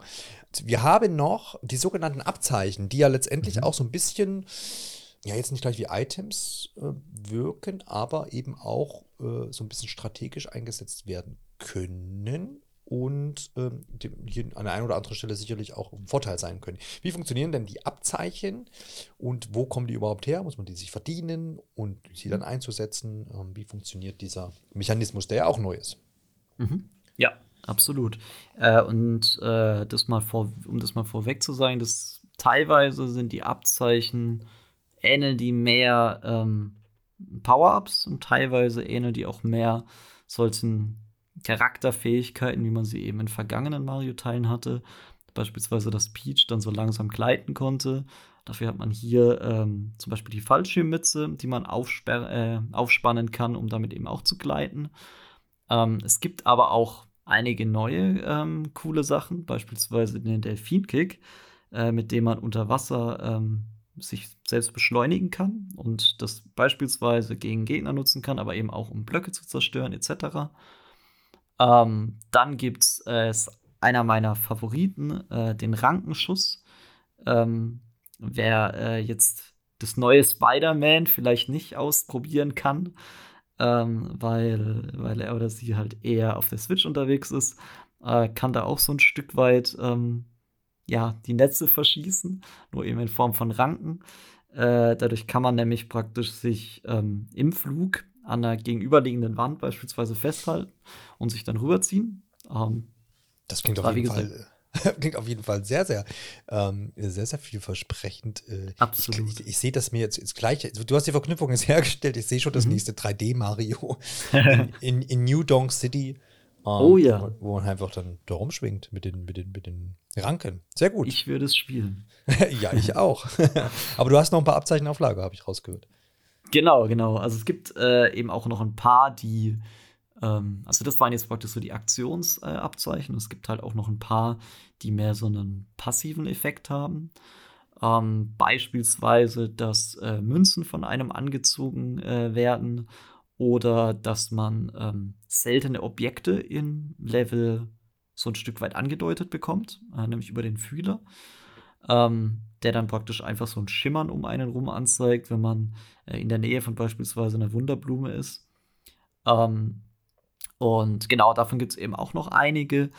Wir haben noch die sogenannten Abzeichen, die ja letztendlich auch so ein bisschen, ja, jetzt nicht gleich wie Items äh, wirken, aber eben auch äh, so ein bisschen strategisch eingesetzt werden können und ähm, hier an der einen oder anderen Stelle sicherlich auch ein Vorteil sein können. Wie funktionieren denn die Abzeichen und wo kommen die überhaupt her? Muss man die sich verdienen und sie dann einzusetzen? Ähm, wie funktioniert dieser Mechanismus, der ja auch neu ist? Mhm. Ja, absolut. Äh, und äh, das mal vor, um das mal vorweg zu sagen, dass teilweise sind die Abzeichen, ähneln die mehr ähm, Power-Ups und teilweise ähneln die auch mehr solchen Charakterfähigkeiten, wie man sie eben in vergangenen Mario-Teilen hatte. Beispielsweise, dass Peach dann so langsam gleiten konnte. Dafür hat man hier ähm, zum Beispiel die Fallschirmmütze, die man äh, aufspannen kann, um damit eben auch zu gleiten. Ähm, es gibt aber auch einige neue ähm, coole Sachen, beispielsweise den Delfinkick, äh, mit dem man unter Wasser ähm, sich selbst beschleunigen kann und das beispielsweise gegen Gegner nutzen kann, aber eben auch um Blöcke zu zerstören etc. Ähm, dann gibt es äh, einer meiner Favoriten, äh, den Rankenschuss. Ähm, wer äh, jetzt das neue Spider-Man vielleicht nicht ausprobieren kann, ähm, weil, weil er oder sie halt eher auf der Switch unterwegs ist, äh, kann da auch so ein Stück weit ähm, ja, die Netze verschießen, nur eben in Form von Ranken. Äh, dadurch kann man nämlich praktisch sich ähm, im Flug an einer gegenüberliegenden Wand beispielsweise festhalten und sich dann rüberziehen. Ähm, Das klingt, Aber auf jeden, Fall, *laughs* klingt auf jeden Fall sehr, sehr, ähm, sehr, sehr vielversprechend. Äh, Absolut. Ich, ich, ich sehe das mir jetzt, jetzt gleich. Du hast die Verknüpfung jetzt *laughs* hergestellt. Ich sehe schon das Mhm. nächste 3D-Mario *laughs* in, in, in New Donk City. ähm, Oh ja. Wo, wo man einfach dann da rumschwingt mit den, mit den, mit den Ranken. Sehr gut. ich würde es spielen. ja, ich auch. Aber du hast noch ein paar Abzeichen auf Lager, habe ich rausgehört. Genau, genau. Also es gibt äh, eben auch noch ein paar, die, ähm, also das waren jetzt praktisch so die Aktionsabzeichen. Äh, es gibt halt auch noch ein paar, die mehr so einen passiven Effekt haben. Ähm, beispielsweise, dass äh, Münzen von einem angezogen äh, werden oder dass man ähm, seltene Objekte in Level so ein Stück weit angedeutet bekommt, äh, nämlich über den Fühler, ähm, der dann praktisch einfach so ein Schimmern um einen rum anzeigt, wenn man äh, in der Nähe von beispielsweise einer Wunderblume ist. Ähm, und genau, davon gibt es eben auch noch einige,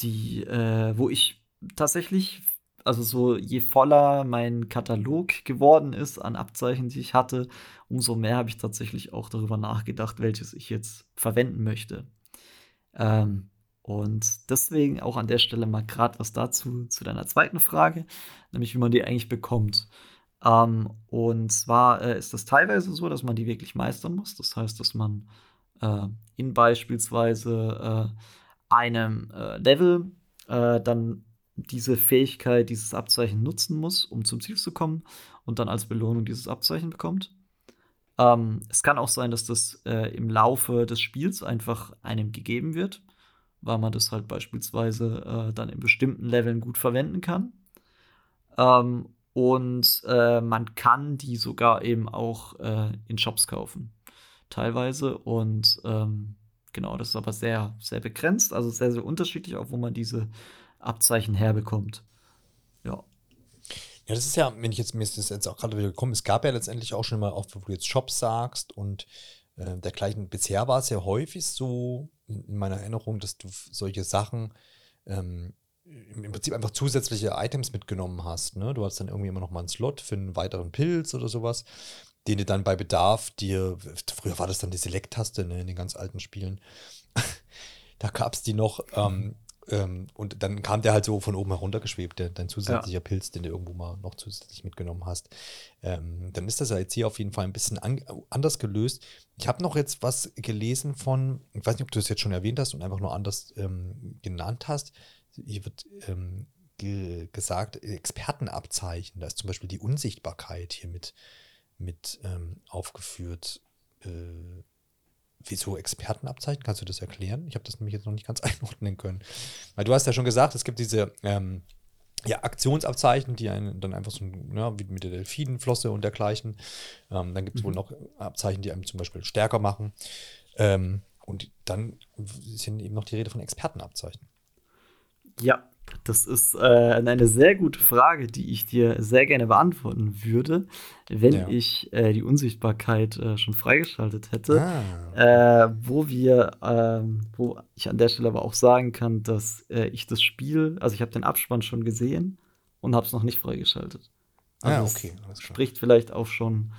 die, äh, wo ich tatsächlich, also so je voller mein Katalog geworden ist an Abzeichen, die ich hatte, umso mehr habe ich tatsächlich auch darüber nachgedacht, welches ich jetzt verwenden möchte. Ähm, und deswegen auch an der Stelle mal gerade was dazu zu deiner zweiten Frage, nämlich wie man die eigentlich bekommt. Ähm, und zwar äh, ist das teilweise so, dass man die wirklich meistern muss. Das heißt, dass man äh, in beispielsweise äh, einem äh, Level äh, dann diese Fähigkeit, dieses Abzeichen nutzen muss, um zum Ziel zu kommen und dann als Belohnung dieses Abzeichen bekommt. Ähm, es kann auch sein, dass das äh, im Laufe des Spiels einfach einem gegeben wird, weil man das halt beispielsweise äh, dann in bestimmten Leveln gut verwenden kann. Ähm, und äh, man kann die sogar eben auch äh, in Shops kaufen, teilweise. Und ähm, genau, das ist aber sehr, sehr begrenzt, also sehr, sehr unterschiedlich, auch wo man diese Abzeichen herbekommt. Ja. Ja, das ist ja, wenn ich jetzt, mir das jetzt auch gerade wieder gekommen, es gab ja letztendlich auch schon mal, auch wo du jetzt Shops sagst und äh, dergleichen. Bisher war es ja häufig so, in, in meiner Erinnerung, dass du solche Sachen ähm, im im Prinzip einfach zusätzliche Items mitgenommen hast. Ne? Du hast dann irgendwie immer noch mal einen Slot für einen weiteren Pilz oder sowas, den du dann bei Bedarf dir, früher war das dann die Select-Taste ne, in den ganz alten Spielen, *laughs* da gab es die noch, ähm, Ähm, und dann kam der halt so von oben heruntergeschwebt, der, dein zusätzlicher ja. Pilz, den du irgendwo mal noch zusätzlich mitgenommen hast. Ähm, dann ist das ja jetzt hier auf jeden Fall ein bisschen an, anders gelöst. Ich habe noch jetzt was gelesen von, ich weiß nicht, ob du es jetzt schon erwähnt hast und einfach nur anders ähm, genannt hast. Hier wird ähm, ge gesagt, Expertenabzeichen. Da ist zum Beispiel die Unsichtbarkeit hier mit, mit ähm, aufgeführt. Äh, Wieso Expertenabzeichen? Kannst du das erklären? Ich habe das nämlich jetzt noch nicht ganz *laughs* einordnen können. Weil du hast ja schon gesagt, es gibt diese ähm, ja, Aktionsabzeichen, die einen dann einfach so, ja, wie mit der Delfinenflosse und dergleichen. Ähm, dann gibt es mhm. wohl noch Abzeichen, die einem zum Beispiel stärker machen. Ähm, und dann sind eben noch die Rede von Expertenabzeichen. Ja, das ist äh, eine sehr gute Frage, die ich dir sehr gerne beantworten würde, wenn ja. ich äh, die Unsichtbarkeit äh, schon freigeschaltet hätte. Ah. Äh, wo wir, ähm, wo ich an der Stelle aber auch sagen kann, dass äh, ich das Spiel, also ich habe den Abspann schon gesehen und habe es noch nicht freigeschaltet. Also ah, okay. Das spricht vielleicht auch schon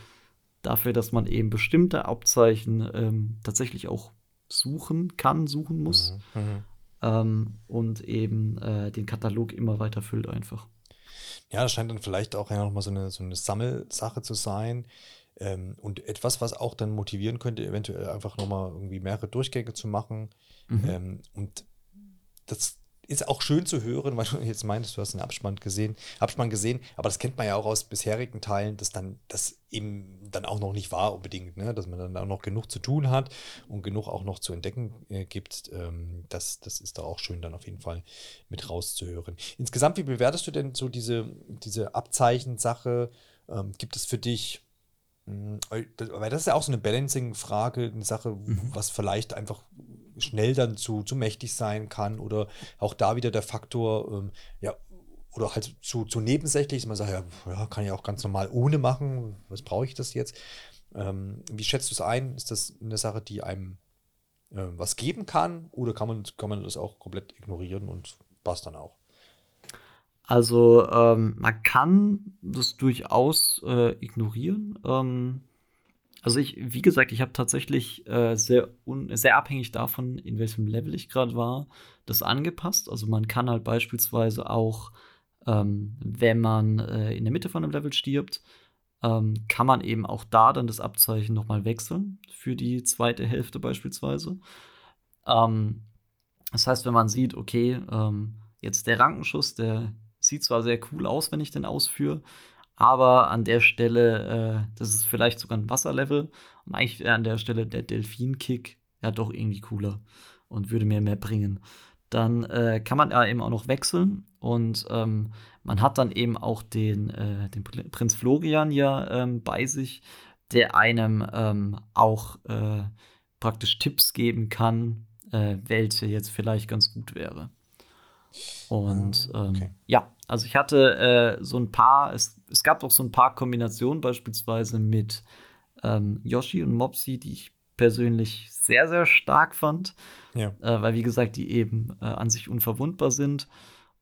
dafür, dass man eben bestimmte Abzeichen ähm, tatsächlich auch suchen kann, suchen muss. Mhm. Mhm ähm, und eben äh, den Katalog immer weiter füllt einfach. Ja, das scheint dann vielleicht auch ja nochmal so eine, so eine Sammelsache zu sein. Ähm, und etwas, was auch dann motivieren könnte, eventuell einfach nochmal irgendwie mehrere Durchgänge zu machen. Mhm. Ähm, und das ist auch schön zu hören, weil du jetzt meintest, du hast einen Abspann gesehen, Abspann gesehen, aber das kennt man ja auch aus bisherigen Teilen, dass dann das eben dann auch noch nicht war unbedingt, ne? dass man dann auch noch genug zu tun hat und genug auch noch zu entdecken äh, gibt. Ähm, das, das ist da auch schön dann auf jeden Fall mit rauszuhören. Insgesamt, wie bewertest du denn so diese, diese Abzeichensache? Ähm, gibt es für dich hm, weil das ist ja auch so eine Balancing-Frage, eine Sache, mhm. was vielleicht einfach schnell dann zu, zu mächtig sein kann oder auch da wieder der Faktor, ähm, ja, oder halt zu, zu nebensächlich, dass man sagt, ja, kann ich auch ganz normal ohne machen, was brauche ich das jetzt? Ähm, wie schätzt du es ein? Ist das eine Sache, die einem äh, was geben kann oder kann man, kann man das auch komplett ignorieren und passt dann auch? Also ähm, man kann das durchaus äh, ignorieren. Ähm, also ich, wie gesagt, ich habe tatsächlich äh, sehr, sehr abhängig davon, in welchem Level ich gerade war, das angepasst. Also man kann halt beispielsweise auch, ähm, wenn man äh, in der Mitte von einem Level stirbt, ähm, kann man eben auch da dann das Abzeichen nochmal wechseln für die zweite Hälfte beispielsweise. Ähm, das heißt, wenn man sieht, okay, ähm, jetzt der Rankenschuss, der sieht zwar sehr cool aus, wenn ich den ausführe, aber an der Stelle, äh, das ist vielleicht sogar ein Wasserlevel. Und eigentlich wäre an der Stelle der Delfin-Kick ja doch irgendwie cooler und würde mir mehr bringen. Dann äh, kann man ja eben auch noch wechseln und ähm, man hat dann eben auch den, äh, den Prinz Florian ja ähm, bei sich, der einem ähm, auch äh, praktisch Tipps geben kann, äh, welche jetzt vielleicht ganz gut wäre. Und ah, ähm, okay. ja, also ich hatte äh, so ein paar, es, es gab auch so ein paar Kombinationen, beispielsweise mit ähm, Yoshi und Mopsy, die ich persönlich sehr, sehr stark fand. Ja. Äh, weil, wie gesagt, die eben äh, an sich unverwundbar sind.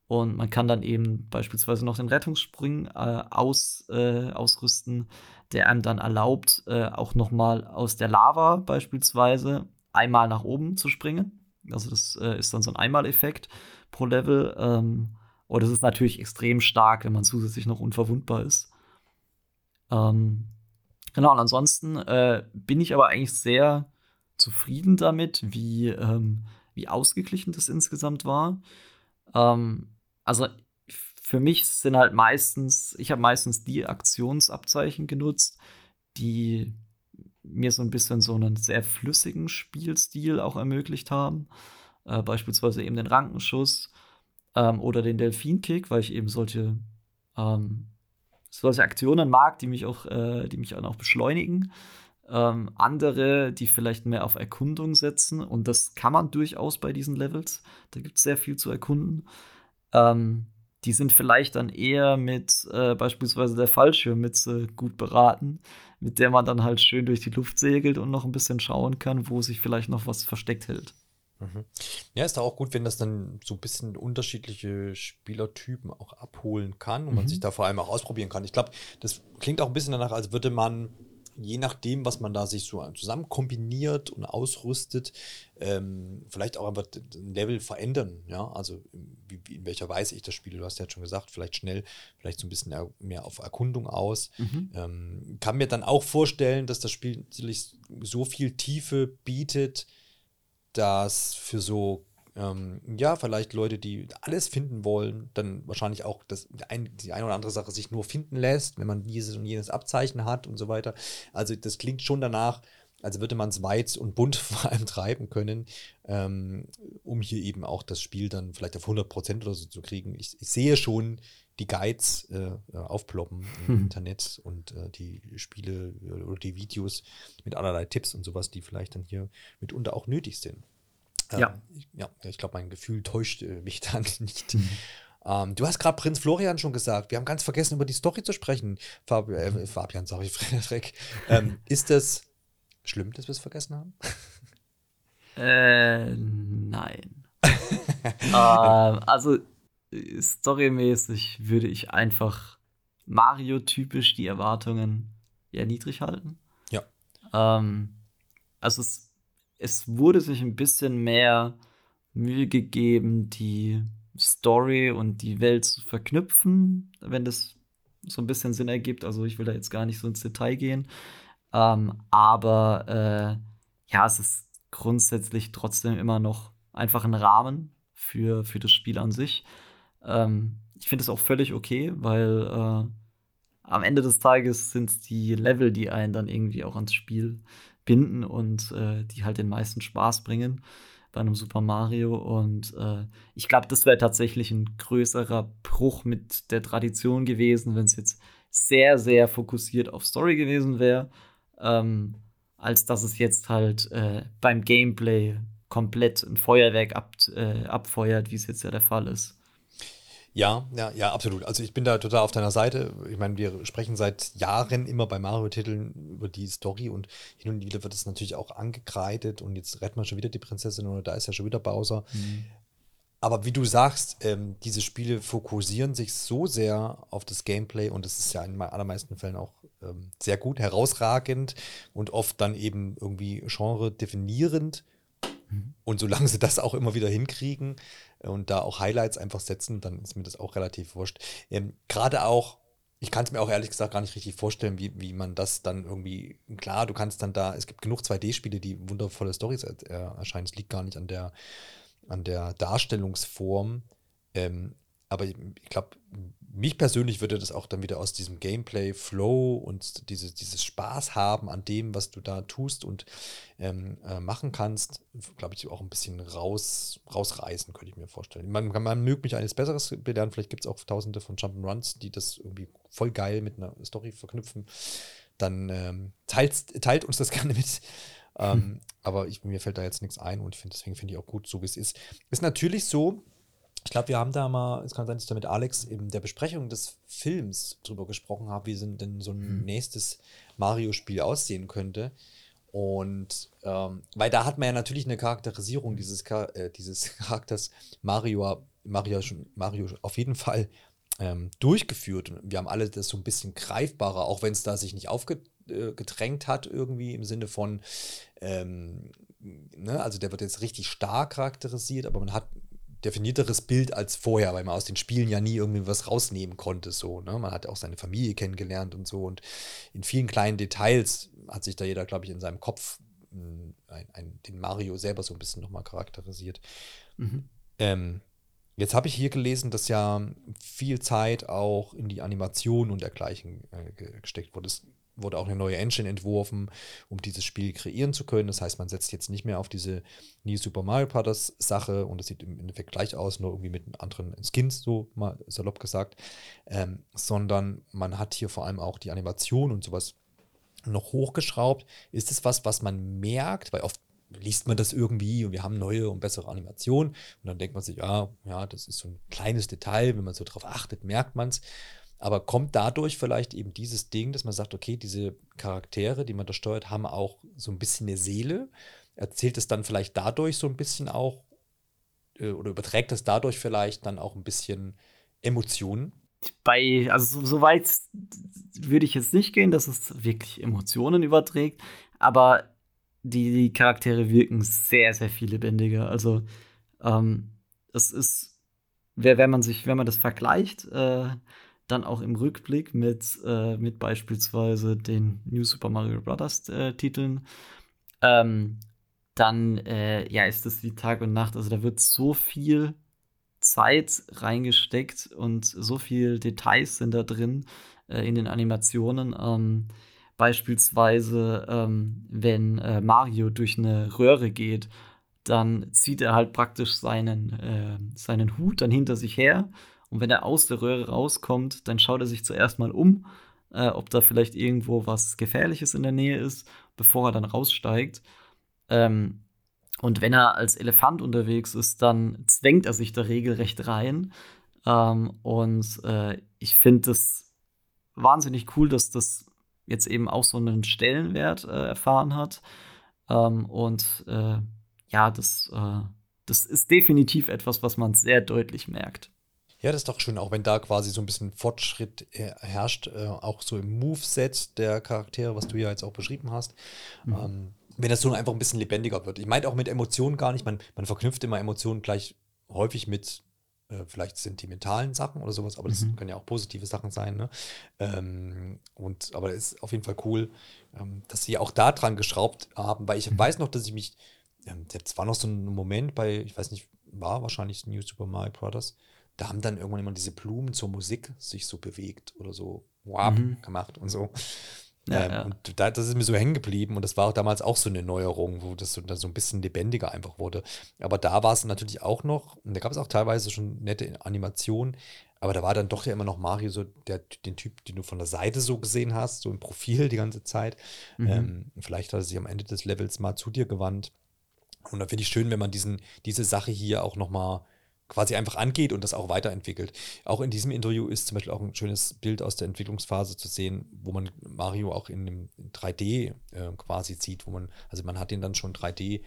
Und man kann dann eben beispielsweise noch den Rettungsspring äh, aus, äh, ausrüsten, der einem dann erlaubt, äh, auch noch mal aus der Lava beispielsweise einmal nach oben zu springen. Also das äh, ist dann so ein Einmaleffekt pro Level. Ähm, und das ist natürlich extrem stark, wenn man zusätzlich noch unverwundbar ist. Ähm, genau, und ansonsten äh, bin ich aber eigentlich sehr zufrieden damit, wie, ähm, wie ausgeglichen das insgesamt war. Ähm, also für mich sind halt meistens, ich habe meistens die Aktionsabzeichen genutzt, die mir so ein bisschen so einen sehr flüssigen Spielstil auch ermöglicht haben. Äh, beispielsweise eben den Rankenschuss ähm, oder den Delfin-Kick, weil ich eben solche, ähm, solche Aktionen mag, die mich auch, äh, die mich dann auch beschleunigen. Ähm, andere, die vielleicht mehr auf Erkundung setzen. Und das kann man durchaus bei diesen Levels. Da gibt es sehr viel zu erkunden. Ähm, die sind vielleicht dann eher mit äh, beispielsweise der Fallschirmmütze gut beraten, mit der man dann halt schön durch die Luft segelt und noch ein bisschen schauen kann, wo sich vielleicht noch was versteckt hält. Mhm. Ja, ist da auch gut, wenn das dann so ein bisschen unterschiedliche Spielertypen auch abholen kann und mhm. man sich da vor allem auch ausprobieren kann. Ich glaube, das klingt auch ein bisschen danach, als würde man je nachdem, was man da sich so zusammen kombiniert und ausrüstet, ähm, vielleicht auch einfach ein Level verändern. Ja, also wie, wie, in welcher Weise ich das spiele. Du hast ja schon gesagt, vielleicht schnell, vielleicht so ein bisschen mehr auf Erkundung aus. Mhm. Ähm, kann mir dann auch vorstellen, dass das Spiel natürlich so viel Tiefe bietet, dass für so ähm, ja, vielleicht Leute, die alles finden wollen, dann wahrscheinlich auch das, ein, die eine oder andere Sache sich nur finden lässt, wenn man dieses und jenes Abzeichen hat und so weiter. Also das klingt schon danach, als würde man es weit und bunt *laughs* vor allem treiben können, ähm, um hier eben auch das Spiel dann vielleicht auf 100% oder so zu kriegen. Ich, ich sehe schon die Guides äh, äh aufploppen im hm. Internet und äh, die Spiele äh, oder die Videos mit allerlei Tipps und sowas, die vielleicht dann hier mitunter auch nötig sind. Ja. Ähm, ja, ich glaube, mein Gefühl täuscht äh, mich *laughs* dann nicht. Mhm. Ähm, du hast gerade Prinz Florian schon gesagt. Wir haben ganz vergessen, über die Story zu sprechen. Fab äh, mhm. Fabian, sorry, *laughs* Frederik. Ähm, ist das schlimm, dass wir es vergessen haben? Äh, nein. *laughs* ähm, also, storymäßig würde ich einfach Mario-typisch die Erwartungen eher niedrig halten. Ja. Ähm, also, es es wurde sich ein bisschen mehr Mühe gegeben, die Story und die Welt zu verknüpfen, wenn das so ein bisschen Sinn ergibt. Also ich will da jetzt gar nicht so ins Detail gehen. Ähm, aber äh, ja, es ist grundsätzlich trotzdem immer noch einfach ein Rahmen für, für das Spiel an sich. Ähm, ich finde es auch völlig okay, weil äh, am Ende des Tages sind es die Level, die einen dann irgendwie auch ans Spiel binden und äh, die halt den meisten Spaß bringen bei einem Super Mario. Und äh, ich glaube, das wäre tatsächlich ein größerer Bruch mit der Tradition gewesen, wenn es jetzt sehr, sehr fokussiert auf Story gewesen wäre, ähm, als dass es jetzt halt äh, beim Gameplay komplett ein Feuerwerk ab, äh, abfeuert, wie es jetzt ja der Fall ist. Ja, ja, ja, absolut. Also ich bin da total auf deiner Seite. Ich meine, wir sprechen seit Jahren immer bei Mario-Titeln über die Story und hin und wieder wird es natürlich auch angekreidet und jetzt rettet man schon wieder die Prinzessin oder da ist ja schon wieder Bowser. Mhm. Aber wie du sagst, ähm, diese Spiele fokussieren sich so sehr auf das Gameplay und das ist ja in allermeisten Fällen auch ähm, sehr gut, herausragend und oft dann eben irgendwie genre definierend. Mhm. Und solange sie das auch immer wieder hinkriegen, und da auch Highlights einfach setzen, dann ist mir das auch relativ wurscht. Ähm, Gerade auch, ich kann es mir auch ehrlich gesagt gar nicht richtig vorstellen, wie, wie man das dann irgendwie, klar, du kannst dann da, es gibt genug 2D-Spiele, die wundervolle Storys äh, erscheinen, es liegt gar nicht an der, an der Darstellungsform. Ähm, aber ich, ich glaube, mich persönlich würde das auch dann wieder aus diesem Gameplay-Flow und diese, dieses Spaß haben an dem, was du da tust und ähm, äh, machen kannst, glaube ich, auch ein bisschen raus, rausreißen, könnte ich mir vorstellen. Man, man mögt mich eines Besseres belehren, vielleicht gibt es auch tausende von Jump'n'Runs, die das irgendwie voll geil mit einer Story verknüpfen. Dann ähm, teilt, teilt uns das *laughs* gerne mit. Ähm, hm. Aber ich, mir fällt da jetzt nichts ein und find, deswegen finde ich auch gut, so wie es ist. Ist natürlich so, ich glaube, wir haben da mal, es kann sein, dass ich da mit Alex in der Besprechung des Films drüber gesprochen habe, wie denn so ein mhm. nächstes Mario-Spiel aussehen könnte. Und ähm, weil da hat man ja natürlich eine Charakterisierung dieses, äh, dieses *laughs* Charakters Mario, Mario, Mario auf jeden Fall ähm, durchgeführt. Und wir haben alle das so ein bisschen greifbarer, auch wenn es da sich nicht aufgedrängt hat, irgendwie im Sinne von, ähm, ne, also der wird jetzt richtig stark charakterisiert, aber man hat definierteres Bild als vorher, weil man aus den Spielen ja nie irgendwie was rausnehmen konnte. So, ne? Man hat auch seine Familie kennengelernt und so. Und in vielen kleinen Details hat sich da jeder, glaube ich, in seinem Kopf hm, ein, ein, den Mario selber so ein bisschen nochmal charakterisiert. Mhm. Ähm, jetzt habe ich hier gelesen, dass ja viel Zeit auch in die Animation und dergleichen äh, gesteckt wurde. Es wurde auch eine neue Engine entworfen, um dieses Spiel kreieren zu können. Das heißt, man setzt jetzt nicht mehr auf diese New Super Mario Bros. Sache und es sieht im Endeffekt gleich aus, nur irgendwie mit anderen Skins, so mal salopp gesagt, ähm, sondern man hat hier vor allem auch die Animation und sowas noch hochgeschraubt. Ist es was, was man merkt, weil oft liest man das irgendwie und wir haben neue und bessere Animationen und dann denkt man sich, ja, ja, das ist so ein kleines Detail, wenn man so drauf achtet, merkt man es. Aber kommt dadurch vielleicht eben dieses Ding, dass man sagt, okay, diese Charaktere, die man da steuert, haben auch so ein bisschen eine Seele. Erzählt es dann vielleicht dadurch so ein bisschen auch äh, oder überträgt es dadurch vielleicht dann auch ein bisschen Emotionen? bei, also so, so weit würde ich jetzt nicht gehen, dass es wirklich Emotionen überträgt, aber die, die Charaktere wirken sehr, sehr viel lebendiger. Also ähm, es ist, wenn man sich, wenn man das vergleicht, äh, dann auch im Rückblick mit, äh, mit beispielsweise den New Super Mario Bros. Äh, Titeln, ähm, dann äh, ja, ist es wie Tag und Nacht. Also da wird so viel Zeit reingesteckt und so viel Details sind da drin äh, in den Animationen. Ähm, beispielsweise, ähm, wenn äh, Mario durch eine Röhre geht, dann zieht er halt praktisch seinen, äh, seinen Hut dann hinter sich her. Und wenn er aus der Röhre rauskommt, dann schaut er sich zuerst mal um, äh, ob da vielleicht irgendwo was Gefährliches in der Nähe ist, bevor er dann raussteigt. Ähm, und wenn er als Elefant unterwegs ist, dann zwängt er sich da regelrecht rein. Ähm, und äh, ich finde es wahnsinnig cool, dass das jetzt eben auch so einen Stellenwert äh, erfahren hat. Ähm, und äh, ja, das, äh, das ist definitiv etwas, was man sehr deutlich merkt. Ja, das ist doch schön, auch wenn da quasi so ein bisschen Fortschritt herrscht, äh, auch so im Moveset der Charaktere, was du ja jetzt auch beschrieben hast. Mhm. Ähm, wenn das so einfach ein bisschen lebendiger wird. Ich meine auch mit Emotionen gar nicht. Man, man verknüpft immer Emotionen gleich häufig mit äh, vielleicht sentimentalen Sachen oder sowas, aber das mhm. können ja auch positive Sachen sein. Ne? Ähm, und, aber es ist auf jeden Fall cool, ähm, dass sie auch da dran geschraubt haben, weil ich mhm. weiß noch, dass ich mich, ähm, jetzt war noch so ein Moment bei, ich weiß nicht, war wahrscheinlich New Super Mario Brothers, da haben dann irgendwann immer diese Blumen zur Musik sich so bewegt oder so wow, mhm. gemacht und so. Ja, ähm, ja. Und da, das ist mir so hängen geblieben und das war auch damals auch so eine Neuerung, wo das so, da so ein bisschen lebendiger einfach wurde. Aber da war es natürlich auch noch, und da gab es auch teilweise schon nette Animationen, aber da war dann doch ja immer noch Mario so der, den Typ, den du von der Seite so gesehen hast, so im Profil die ganze Zeit. Mhm. Ähm, vielleicht hat er sich am Ende des Levels mal zu dir gewandt. Und da finde ich schön, wenn man diesen, diese Sache hier auch nochmal quasi einfach angeht und das auch weiterentwickelt. Auch in diesem Interview ist zum Beispiel auch ein schönes Bild aus der Entwicklungsphase zu sehen, wo man Mario auch in einem 3D äh, quasi sieht, wo man, also man hat ihn dann schon 3D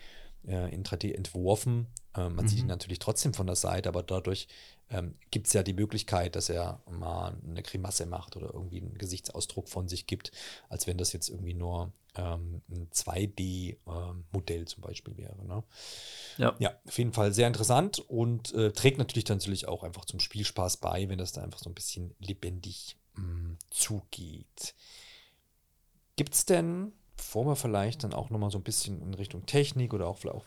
äh, in 3D entworfen. Äh, man mhm. sieht ihn natürlich trotzdem von der Seite, aber dadurch ähm, gibt es ja die Möglichkeit, dass er mal eine Grimasse macht oder irgendwie einen Gesichtsausdruck von sich gibt, als wenn das jetzt irgendwie nur ähm, ein 2D-Modell ähm, zum Beispiel wäre. Ne? Ja. ja, auf jeden Fall sehr interessant und äh, trägt natürlich dann natürlich auch einfach zum Spielspaß bei, wenn das da einfach so ein bisschen lebendig mh, mm, zugeht. Gibt es denn bevor wir vielleicht dann auch nochmal so ein bisschen in Richtung Technik oder auch, auch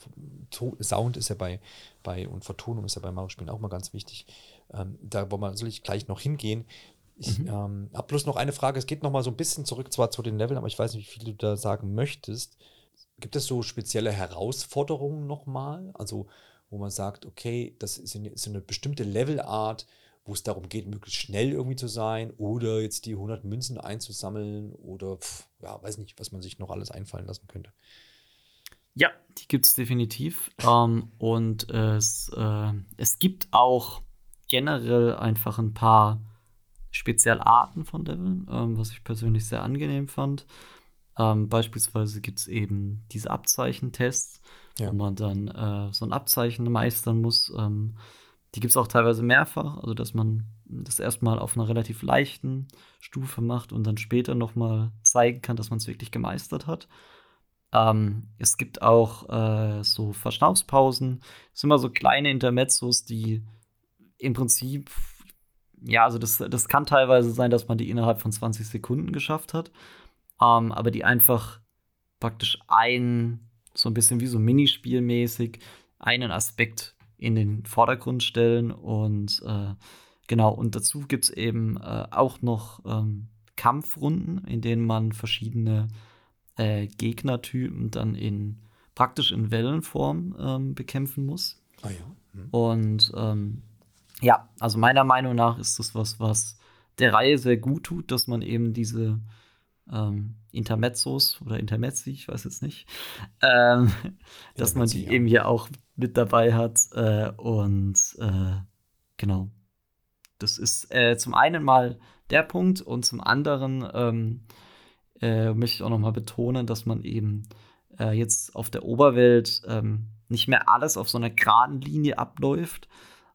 Sound ist ja bei, bei und Vertonung ist ja bei Mario-Spielen auch mal ganz wichtig. Ähm, da wollen wir natürlich gleich noch hingehen. Ich mhm. ähm, habe bloß noch eine Frage. Es geht nochmal so ein bisschen zurück zwar zu den Leveln, aber ich weiß nicht, wie viel du da sagen möchtest. Gibt es so spezielle Herausforderungen nochmal? Also, wo man sagt, okay, das ist eine, ist eine bestimmte Levelart, wo es darum geht, möglichst schnell irgendwie zu sein oder jetzt die 100 Münzen einzusammeln oder pf, ja, weiß nicht, was man sich noch alles einfallen lassen könnte. Ja, die gibt es definitiv. ähm, und es, äh, es gibt auch generell einfach ein paar Spezialarten von Leveln, ähm, was ich persönlich sehr angenehm fand. Ähm, beispielsweise gibt es eben diese Abzeichentests, ja. wo man dann äh, so ein Abzeichen meistern muss. Ähm, die gibt es auch teilweise mehrfach, also dass man das erstmal auf einer relativ leichten Stufe macht und dann später nochmal zeigen kann, dass man es wirklich gemeistert hat. Ähm, es gibt auch äh, so Verschnaufspausen. Es sind immer so kleine Intermezzos, die im Prinzip, ja, also das, das kann teilweise sein, dass man die innerhalb von 20 Sekunden geschafft hat. Ähm, aber die einfach praktisch ein, so ein bisschen wie so Minispielmäßig, einen Aspekt in den Vordergrund stellen. Und äh, genau, und dazu gibt es eben äh, auch noch ähm, Kampfrunden, in denen man verschiedene äh, Gegnertypen dann in praktisch in Wellenform ähm, bekämpfen muss. Ah ja. Hm. Und ähm, ja, also meiner Meinung nach ist das was, was der Reihe sehr gut tut, dass man eben diese ähm, Intermezzos oder Intermezzi, ich weiß jetzt nicht, *laughs* ähm, dass man die ja. eben hier auch mit dabei hat. Äh, und äh, genau. Das ist äh, zum einen mal der Punkt und zum anderen ähm, äh, möchte ich auch noch mal betonen, dass man eben äh, jetzt auf der Oberwelt ähm, nicht mehr alles auf so einer geraden Linie abläuft,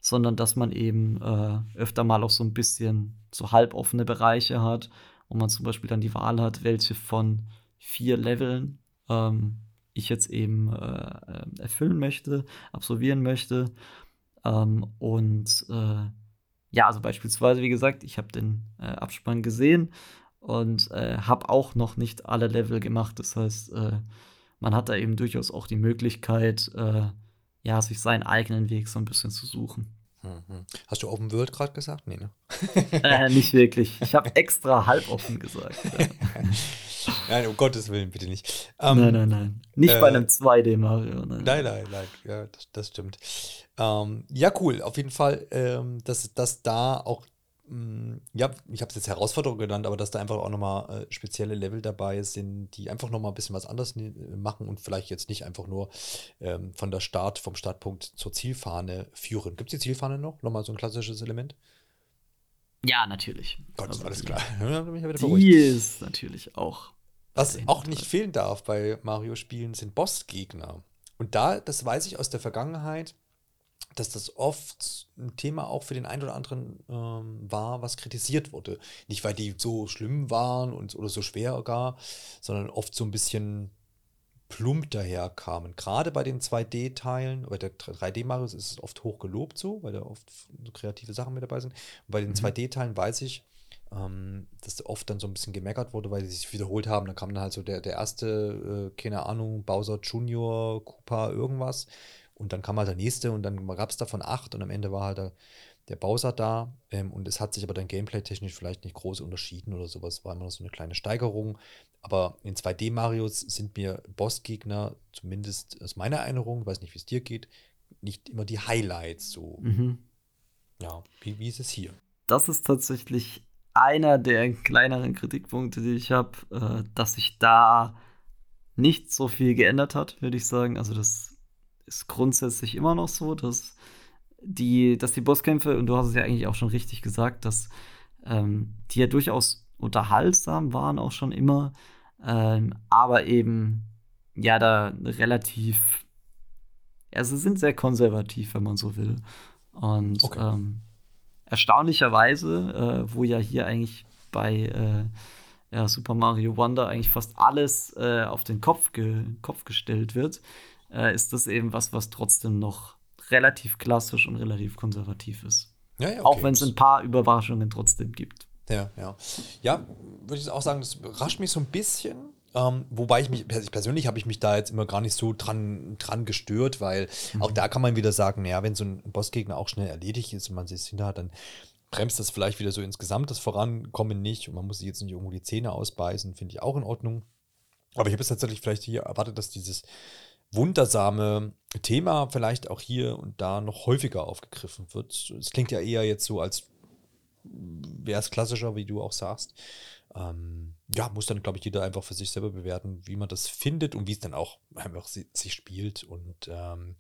sondern dass man eben äh, öfter mal auch so ein bisschen so halboffene Bereiche hat, wo man zum Beispiel dann die Wahl hat, welche von vier Leveln ähm, ich jetzt eben äh, erfüllen möchte, absolvieren möchte. Ähm, und äh, ja, also beispielsweise, wie gesagt, ich habe den äh, Abspann gesehen und äh, habe auch noch nicht alle Level gemacht. Das heißt, äh, man hat da eben durchaus auch die Möglichkeit, äh, ja, sich seinen eigenen Weg so ein bisschen zu suchen. Mhm. Hast du Open World gerade gesagt? Nee, ne? *laughs* äh, nicht wirklich. Ich habe extra halb offen gesagt. *laughs* nein, um Gottes Willen, bitte nicht. Ähm, nein, nein, nein. Nicht äh, bei einem 2D-Mario. Nein, nein, nein, nein. Ja, das, das stimmt. Ähm, ja, cool. Auf jeden Fall, ähm, dass, dass da auch ja, ich habe es jetzt Herausforderung genannt, aber dass da einfach auch nochmal äh, spezielle Level dabei sind, die einfach nochmal ein bisschen was anderes äh, machen und vielleicht jetzt nicht einfach nur ähm, von der Start, vom Startpunkt zur Zielfahne führen. Gibt es die Zielfahne noch? Nochmal so ein klassisches Element? Ja, natürlich. Gott, also, alles klar. *laughs* die ist natürlich auch. Was auch nicht fehlen darf bei Mario-Spielen sind Bossgegner. Und da, das weiß ich aus der Vergangenheit, dass das oft ein Thema auch für den einen oder anderen ähm, war, was kritisiert wurde. Nicht, weil die so schlimm waren und, oder so schwer gar, sondern oft so ein bisschen plump daherkamen. Gerade bei den 2D-Teilen, bei der 3D-Marius ist es oft hoch gelobt so, weil da oft so kreative Sachen mit dabei sind. Und bei den mhm. 2D-Teilen weiß ich, ähm, dass oft dann so ein bisschen gemeckert wurde, weil sie sich wiederholt haben. Dann kam dann halt so der, der erste, äh, keine Ahnung, Bowser Junior, Koopa, irgendwas. Und dann kam halt der nächste und dann gab es davon acht und am Ende war halt der, der Bowser da. Ähm, und es hat sich aber dann gameplay-technisch vielleicht nicht groß unterschieden oder sowas. War immer noch so eine kleine Steigerung. Aber in 2D-Marios sind mir Bossgegner, zumindest aus meiner Erinnerung, weiß nicht, wie es dir geht, nicht immer die Highlights so. Mhm. Ja, wie, wie ist es hier? Das ist tatsächlich einer der kleineren Kritikpunkte, die ich habe, äh, dass sich da nicht so viel geändert hat, würde ich sagen. Also das ist grundsätzlich immer noch so, dass die, dass die Bosskämpfe, und du hast es ja eigentlich auch schon richtig gesagt, dass ähm, die ja durchaus unterhaltsam waren, auch schon immer, ähm, aber eben ja da relativ, also sind sehr konservativ, wenn man so will. Und okay. ähm, erstaunlicherweise, äh, wo ja hier eigentlich bei äh, ja, Super Mario Wonder eigentlich fast alles äh, auf den Kopf, ge Kopf gestellt wird, äh, ist das eben was, was trotzdem noch relativ klassisch und relativ konservativ ist. Ja, ja, okay. Auch wenn es ein paar Überraschungen trotzdem gibt. Ja, ja. Ja, würde ich auch sagen, das überrascht mich so ein bisschen. Ähm, wobei ich mich, persönlich habe ich mich da jetzt immer gar nicht so dran, dran gestört, weil mhm. auch da kann man wieder sagen, naja, wenn so ein Bossgegner auch schnell erledigt ist und man sich hinter hat, dann bremst das vielleicht wieder so insgesamt das Vorankommen nicht und man muss sich jetzt nicht irgendwo die Zähne ausbeißen, finde ich auch in Ordnung. Aber ich habe es tatsächlich vielleicht hier erwartet, dass dieses wundersame Thema vielleicht auch hier und da noch häufiger aufgegriffen wird. Es klingt ja eher jetzt so, als wäre es klassischer, wie du auch sagst. Ähm, ja, muss dann, glaube ich, jeder einfach für sich selber bewerten, wie man das findet und wie es dann auch einfach sich spielt. Und ähm,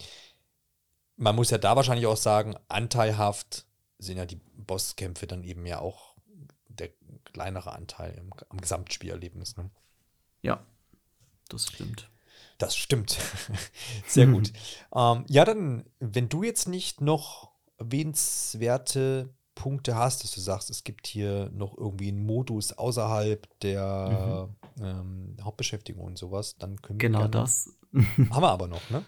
man muss ja da wahrscheinlich auch sagen, anteilhaft sind ja die Bosskämpfe dann eben ja auch der kleinere Anteil im, am Gesamtspielerlebnis. Ne? Ja, das stimmt. Das stimmt. *laughs* Sehr gut. *laughs* ähm, ja, dann, wenn du jetzt nicht noch erwähnenswerte Punkte hast, dass du sagst, es gibt hier noch irgendwie einen Modus außerhalb der mhm. ähm, Hauptbeschäftigung und sowas, dann können wir. Genau das. *laughs* haben wir aber noch, ne?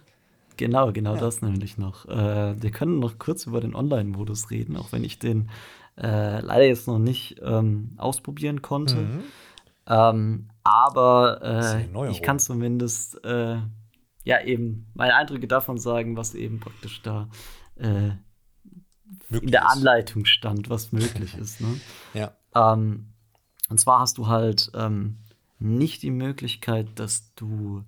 Genau, genau ja. das nämlich noch. Äh, wir können noch kurz über den Online-Modus reden, auch wenn ich den äh, leider jetzt noch nicht ähm, ausprobieren konnte. Mhm. Ähm, aber äh, ich kann zumindest äh, ja eben meine Eindrücke davon sagen, was eben praktisch da äh, in der Anleitung stand, was möglich *laughs* ist. Ne? Ja. Ähm, und zwar hast du halt ähm, nicht die Möglichkeit, dass du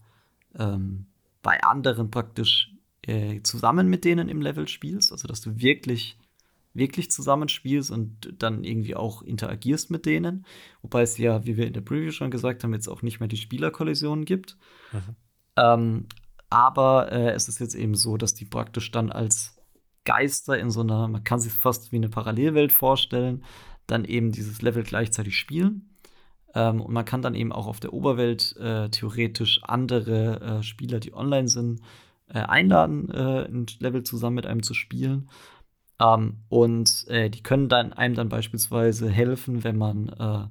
ähm, bei anderen praktisch äh, zusammen mit denen im Level spielst, also dass du wirklich wirklich zusammenspielst und dann irgendwie auch interagierst mit denen. Wobei es ja, wie wir in der Preview schon gesagt haben, jetzt auch nicht mehr die Spielerkollisionen gibt. Mhm. Ähm, aber äh, es ist jetzt eben so, dass die praktisch dann als Geister in so einer, man kann sich fast wie eine Parallelwelt vorstellen, dann eben dieses Level gleichzeitig spielen. Ähm, und man kann dann eben auch auf der Oberwelt äh, theoretisch andere äh, Spieler, die online sind, äh, einladen, äh, ein Level zusammen mit einem zu spielen. Ähm, und äh, die können dann einem dann beispielsweise helfen, wenn man äh,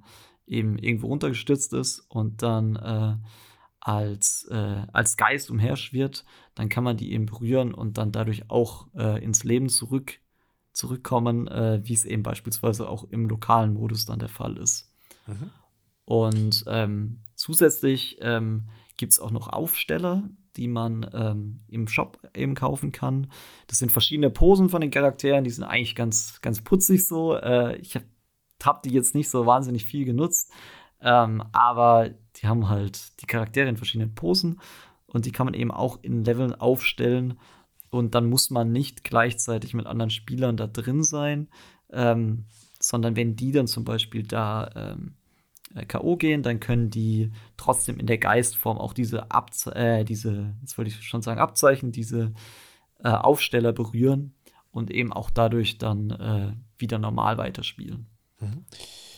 eben irgendwo runtergestürzt ist und dann äh, als, äh, als Geist umherschwirrt, dann kann man die eben berühren und dann dadurch auch äh, ins Leben zurück, zurückkommen, äh, wie es eben beispielsweise auch im lokalen Modus dann der Fall ist. Mhm. Und ähm, zusätzlich ähm, gibt es auch noch Aufsteller, die man ähm, im Shop eben kaufen kann. Das sind verschiedene Posen von den Charakteren, die sind eigentlich ganz, ganz putzig so. Äh, ich habe hab die jetzt nicht so wahnsinnig viel genutzt, ähm, aber die haben halt die Charaktere in verschiedenen Posen und die kann man eben auch in Leveln aufstellen und dann muss man nicht gleichzeitig mit anderen Spielern da drin sein, ähm, sondern wenn die dann zum Beispiel da ähm, äh, K.O. gehen, dann können die trotzdem in der Geistform auch diese, Abze äh, diese jetzt wollte ich schon sagen, Abzeichen, diese äh, Aufsteller berühren und eben auch dadurch dann äh, wieder normal weiterspielen. Mhm.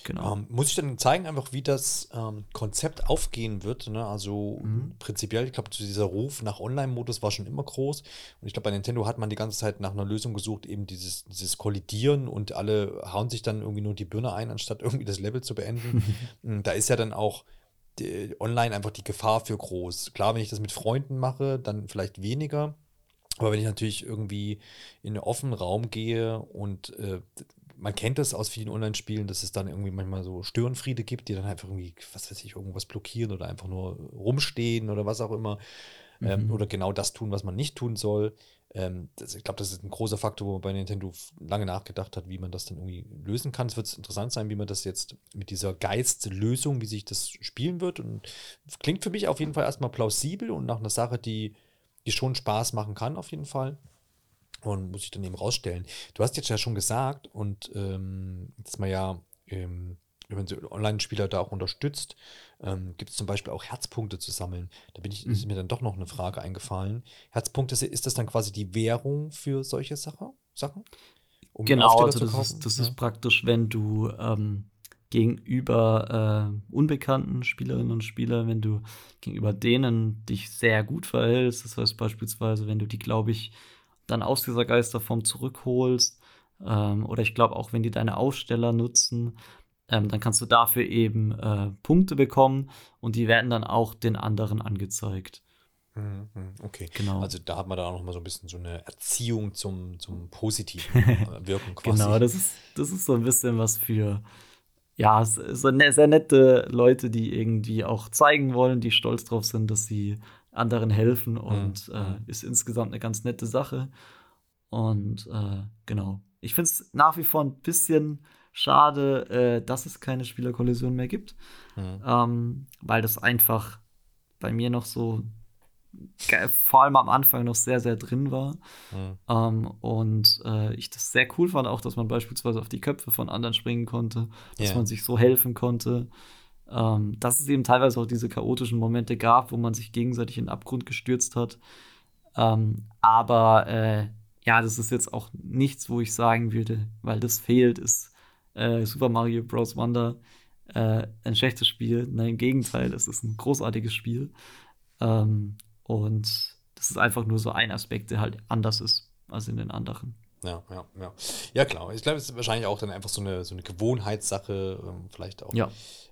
Genau. Ähm, muss ich dann zeigen, einfach wie das ähm, Konzept aufgehen wird. Ne? Also mhm. prinzipiell, ich glaube, dieser Ruf nach Online-Modus war schon immer groß. Und ich glaube, bei Nintendo hat man die ganze Zeit nach einer Lösung gesucht, eben dieses, dieses Kollidieren und alle hauen sich dann irgendwie nur die Birne ein, anstatt *laughs* irgendwie das Level zu beenden. *laughs* Hm, da ist ja dann auch die, online einfach die Gefahr für groß. Klar, wenn ich das mit Freunden mache, dann vielleicht weniger. Aber wenn ich natürlich irgendwie in einen offenen Raum gehe und äh, man kennt das aus vielen Online-Spielen, dass es dann irgendwie manchmal so Störenfriede gibt, die dann einfach irgendwie, was weiß ich, irgendwas blockieren oder einfach nur rumstehen oder was auch immer. Ähm, mhm. Ähm, oder genau das tun, was man nicht tun soll. Ähm, das, ich glaube, das ist ein großer Faktor, wo man bei Nintendo lange nachgedacht hat, wie man das dann irgendwie lösen kann. Es wird interessant sein, wie man das jetzt mit dieser Geistlösung, wie sich das spielen wird. Und klingt für mich auf jeden Fall erstmal plausibel und nach einer Sache, die, die schon Spaß machen kann, auf jeden Fall. Und muss ich dann eben rausstellen. Du hast jetzt ja schon gesagt, und ähm, dass man ja, ähm, wenn man Online-Spieler da auch unterstützt, ähm, gibt es zum Beispiel auch Herzpunkte zu sammeln. Da bin ich, mhm. ist mir dann doch noch eine Frage eingefallen. Herzpunkte, ist das dann quasi die Währung für solche Sache, Sachen? Um genau, also das, ist, das ja. ist praktisch, wenn du ähm, gegenüber äh, unbekannten Spielerinnen und Spielern, wenn du gegenüber denen dich sehr gut verhältst, das heißt beispielsweise, wenn du die, glaube ich, dann aus dieser Geisterform zurückholst. Ähm, oder ich glaube auch, wenn die deine Aussteller nutzen, ähm, dann kannst du dafür eben äh, Punkte bekommen und die werden dann auch den anderen angezeigt. Mhm, mhm, okay, genau. Also da hat man da auch noch mal so ein bisschen so eine Erziehung zum, zum *laughs* positiven äh, Wirken quasi. genau, das ist, das ist so ein bisschen was für, ja, so ne, sehr nette Leute, die irgendwie auch zeigen wollen, die stolz drauf sind, dass sie anderen helfen und mhm. äh, ist insgesamt eine ganz nette Sache. Und äh, genau. Ich finde es nach wie vor ein bisschen schade, äh, dass es keine Spielerkollision mehr gibt, mhm. ähm, weil das einfach bei mir noch so vor allem am Anfang noch sehr, sehr drin war. Mhm. Ähm, und äh, ich das sehr cool fand, auch, dass man beispielsweise auf die Köpfe von anderen springen konnte, dass man sich so helfen konnte ähm, dass es eben teilweise auch diese chaotischen Momente gab, wo man sich gegenseitig in den Abgrund gestürzt hat. Ähm, aber äh, ja, das ist jetzt auch nichts, wo ich sagen würde, weil das fehlt, ist äh, Super Mario Bros. Wonder äh, ein schlechtes Spiel. Nein, im Gegenteil, es ist ein großartiges Spiel. Ähm, und das ist einfach nur so ein Aspekt, der halt anders ist als in den anderen. Ja, ja, ja. Ja, klar. Ich glaube, es ist wahrscheinlich auch dann einfach so eine, so eine Gewohnheitssache, ähm, vielleicht auch. Ja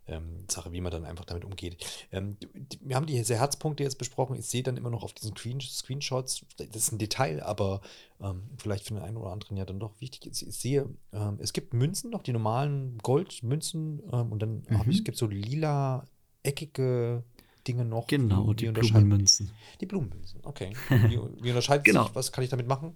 ähm, Sache, wie man dann einfach damit umgeht. Ähm, die, wir haben diese Herzpunkte jetzt besprochen. Ich sehe dann immer noch auf diesen Screen Screenshots, das ist ein Detail, aber ähm, vielleicht für den einen oder anderen ja dann doch wichtig. Ich, ich sehe, ähm, es gibt Münzen noch, die normalen Goldmünzen ähm, und dann mhm. habe ich, es gibt so lila, eckige Dinge noch. Genau, die Blumenmünzen. Die Blumenmünzen, okay. Wie, wie unterscheidet *laughs* genau. sich, was kann ich damit machen?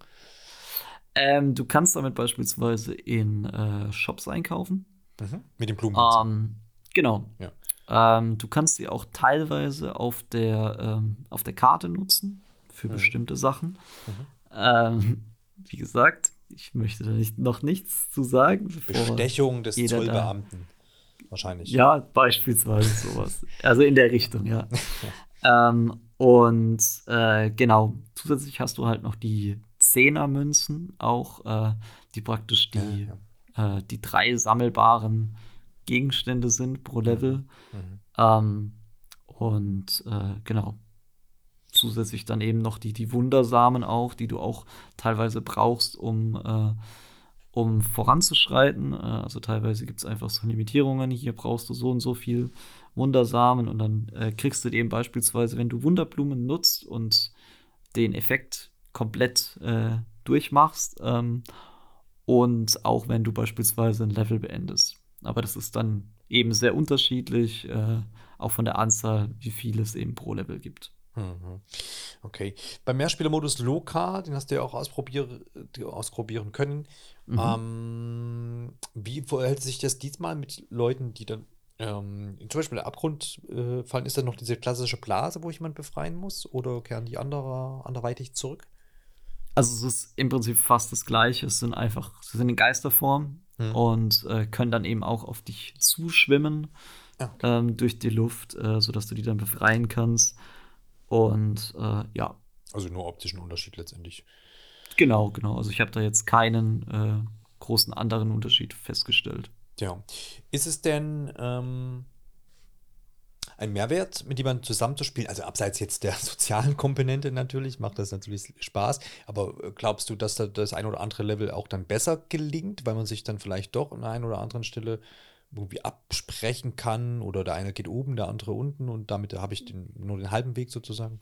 Ähm, du kannst damit beispielsweise in äh, Shops einkaufen. Mhm. Mit den Blumenmünzen. Ähm, Genau. Ja. Ähm, du kannst sie auch teilweise auf der, ähm, auf der Karte nutzen für mhm. bestimmte Sachen. Mhm. Ähm, wie gesagt, ich möchte da nicht, noch nichts zu sagen. Bestechung des Zollbeamten. Wahrscheinlich. Ja, beispielsweise sowas. also in der Richtung, ja. *laughs* ähm, und äh, genau, zusätzlich hast du halt noch die Zehnermünzen, auch äh, die praktisch die, ja, ja. Äh, die drei sammelbaren Gegenstände sind pro Level. Mhm. Ähm, und äh, genau. Zusätzlich dann eben noch die, die Wundersamen auch, die du auch teilweise brauchst, um äh, um voranzuschreiten. Äh, also teilweise gibt es einfach so Limitierungen. Hier brauchst du so und so viel Wundersamen und dann äh, kriegst du eben beispielsweise, wenn du Wunderblumen nutzt und den Effekt komplett äh, durchmachst ähm, und auch wenn du beispielsweise ein Level beendest. Aber das ist dann eben sehr unterschiedlich, äh, auch von der Anzahl, wie viel es eben pro Level gibt. Mhm. Okay. Beim Mehrspielermodus lokal, den hast du ja auch ausprobier ausprobieren können. Mhm. Ähm, wie verhält sich das diesmal mit Leuten, die dann ähm, zum Beispiel der Abgrund äh, fallen? Ist da noch diese klassische Blase, wo ich jemanden befreien muss? Oder kehren die andere, anderweitig zurück? Also es ist im Prinzip fast das Gleiche. Es sind einfach, sie sind in Geisterform mhm. und äh, können dann eben auch auf dich zuschwimmen okay. ähm, durch die Luft, äh, sodass du die dann befreien kannst. Und äh, ja. Also nur optischen Unterschied letztendlich. Genau, genau. Also ich habe da jetzt keinen äh, großen anderen Unterschied festgestellt. Ja. Ist es denn ähm, ein Mehrwert, mit jemandem zusammenzuspielen? Also abseits jetzt der *laughs* sozialen Komponente natürlich, macht das natürlich Spaß. Aber äh, glaubst du, dass da das ein oder andere Level auch dann besser gelingt, weil man sich dann vielleicht doch an einer oder anderen Stelle irgendwie absprechen kann oder der eine geht oben, der andere unten und damit habe ich den, nur den halben Weg sozusagen?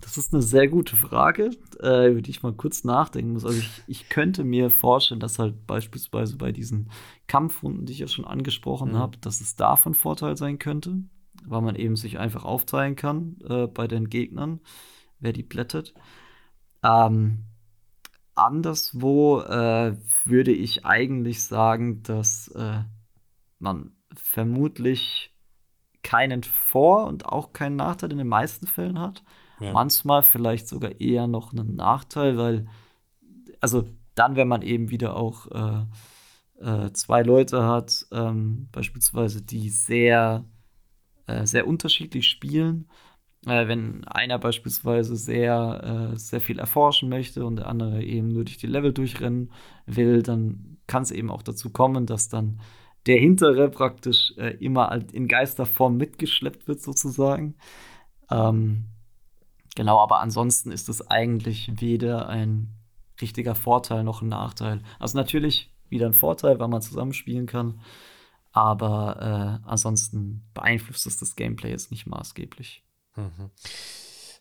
Das ist eine sehr gute Frage, äh, über die ich mal kurz nachdenken muss. Also ich, ich könnte mir vorstellen, dass halt beispielsweise bei diesen Kampfrunden, die ich ja schon angesprochen mhm. habe, dass es davon Vorteil sein könnte, weil man eben sich einfach aufteilen kann äh, bei den Gegnern, wer die blättet. Ähm, anderswo äh, würde ich eigentlich sagen, dass äh, man vermutlich keinen Vor- und auch keinen Nachteil in den meisten Fällen hat. Ja. Manchmal vielleicht sogar eher noch einen Nachteil, weil, also dann, wenn man eben wieder auch äh, äh, zwei Leute hat, ähm, beispielsweise, die sehr, äh, sehr unterschiedlich spielen. Äh, wenn einer beispielsweise sehr, äh, sehr viel erforschen möchte und der andere eben nur durch die Level durchrennen will, dann kann es eben auch dazu kommen, dass dann der hintere praktisch äh, immer in Geisterform mitgeschleppt wird, sozusagen. Ähm, genau, aber ansonsten ist es eigentlich weder ein richtiger Vorteil noch ein Nachteil. Also natürlich wieder ein Vorteil, weil man zusammenspielen kann, aber äh, ansonsten beeinflusst es das Gameplay jetzt nicht maßgeblich. Mhm.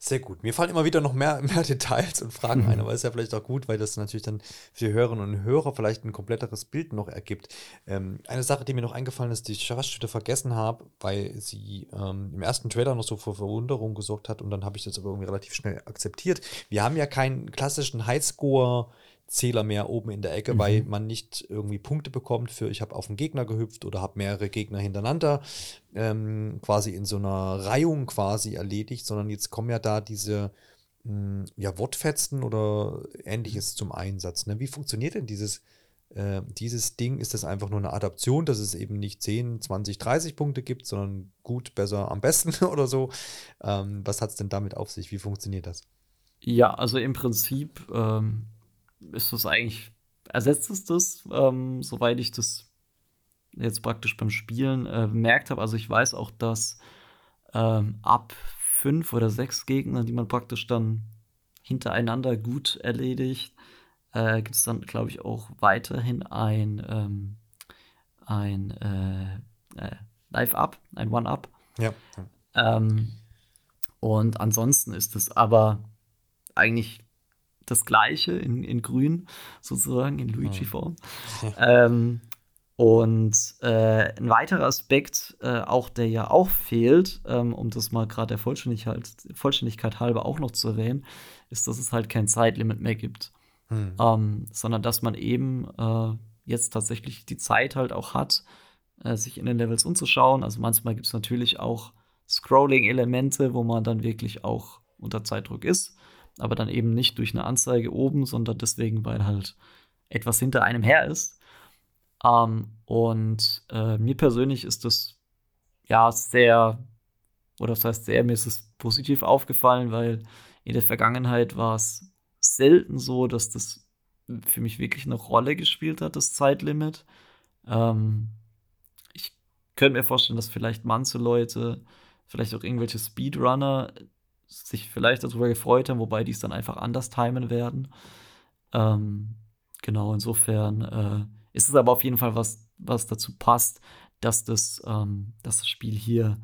Sehr gut. Mir fallen immer wieder noch mehr, *laughs* mehr Details und Fragen mhm. ein, *laughs* aber ist ja vielleicht auch gut, weil das natürlich dann für Hörerinnen und Hörer vielleicht ein kompletteres Bild noch ergibt. Ähm, eine Sache, die mir noch eingefallen ist, die ich fast wieder vergessen habe, weil sie ähm, im ersten Trailer noch so für Verwunderung gesorgt hat und dann habe ich das aber irgendwie relativ schnell akzeptiert. Wir haben ja keinen klassischen Highscore- Zähler mehr oben in der Ecke, mhm. weil man nicht irgendwie Punkte bekommt für, ich habe auf einen Gegner gehüpft oder habe mehrere Gegner hintereinander ähm, quasi in so einer Reihung quasi erledigt, sondern jetzt kommen ja da diese mh, hm, ja, Wortfetzen oder ähnliches zum Einsatz. Ne? Wie funktioniert denn dieses, äh, dieses Ding? Ist das einfach nur eine Adaption, dass es eben nicht 10, 20, 30 Punkte gibt, sondern gut, besser, am besten *laughs* oder so? Ähm, was hat es denn damit auf sich? Wie funktioniert das? Ja, also im Prinzip ähm ist das eigentlich, ersetzt es das, ähm, soweit ich das jetzt praktisch beim Spielen äh, bemerkt habe. Also ich weiß auch, dass ähm, ab fünf oder sechs Gegner, die man praktisch dann hintereinander gut erledigt, äh, gibt es dann, glaube ich, auch weiterhin ein, ähm, ein äh, äh, Live-Up, ein One-Up. Ja. Ähm, und ansonsten ist es aber eigentlich das Gleiche in, in Grün, sozusagen, in Luigi-Form. *laughs* ähm, und äh, ein weiterer Aspekt, äh, auch der ja auch fehlt, ähm, um das mal gerade der Vollständigkeit, Vollständigkeit halber auch noch zu erwähnen, ist, dass es halt kein Zeitlimit mehr gibt. Hm. Ähm, sondern dass man eben äh, jetzt tatsächlich die Zeit halt auch hat, äh, sich in den Levels umzuschauen. Also manchmal gibt es natürlich auch Scrolling-Elemente, wo man dann wirklich auch unter Zeitdruck ist aber dann eben nicht durch eine Anzeige oben, sondern deswegen, weil halt etwas hinter einem her ist. Ähm, und äh, mir persönlich ist das ja sehr, oder das heißt sehr, mir ist es positiv aufgefallen, weil in der Vergangenheit war es selten so, dass das für mich wirklich eine Rolle gespielt hat, das Zeitlimit. Ähm, ich könnte mir vorstellen, dass vielleicht manche Leute, vielleicht auch irgendwelche Speedrunner, sich vielleicht darüber gefreut haben, wobei die es dann einfach anders timen werden. Ähm, genau, insofern äh, ist es aber auf jeden Fall was, was dazu passt, dass das, ähm, dass das Spiel hier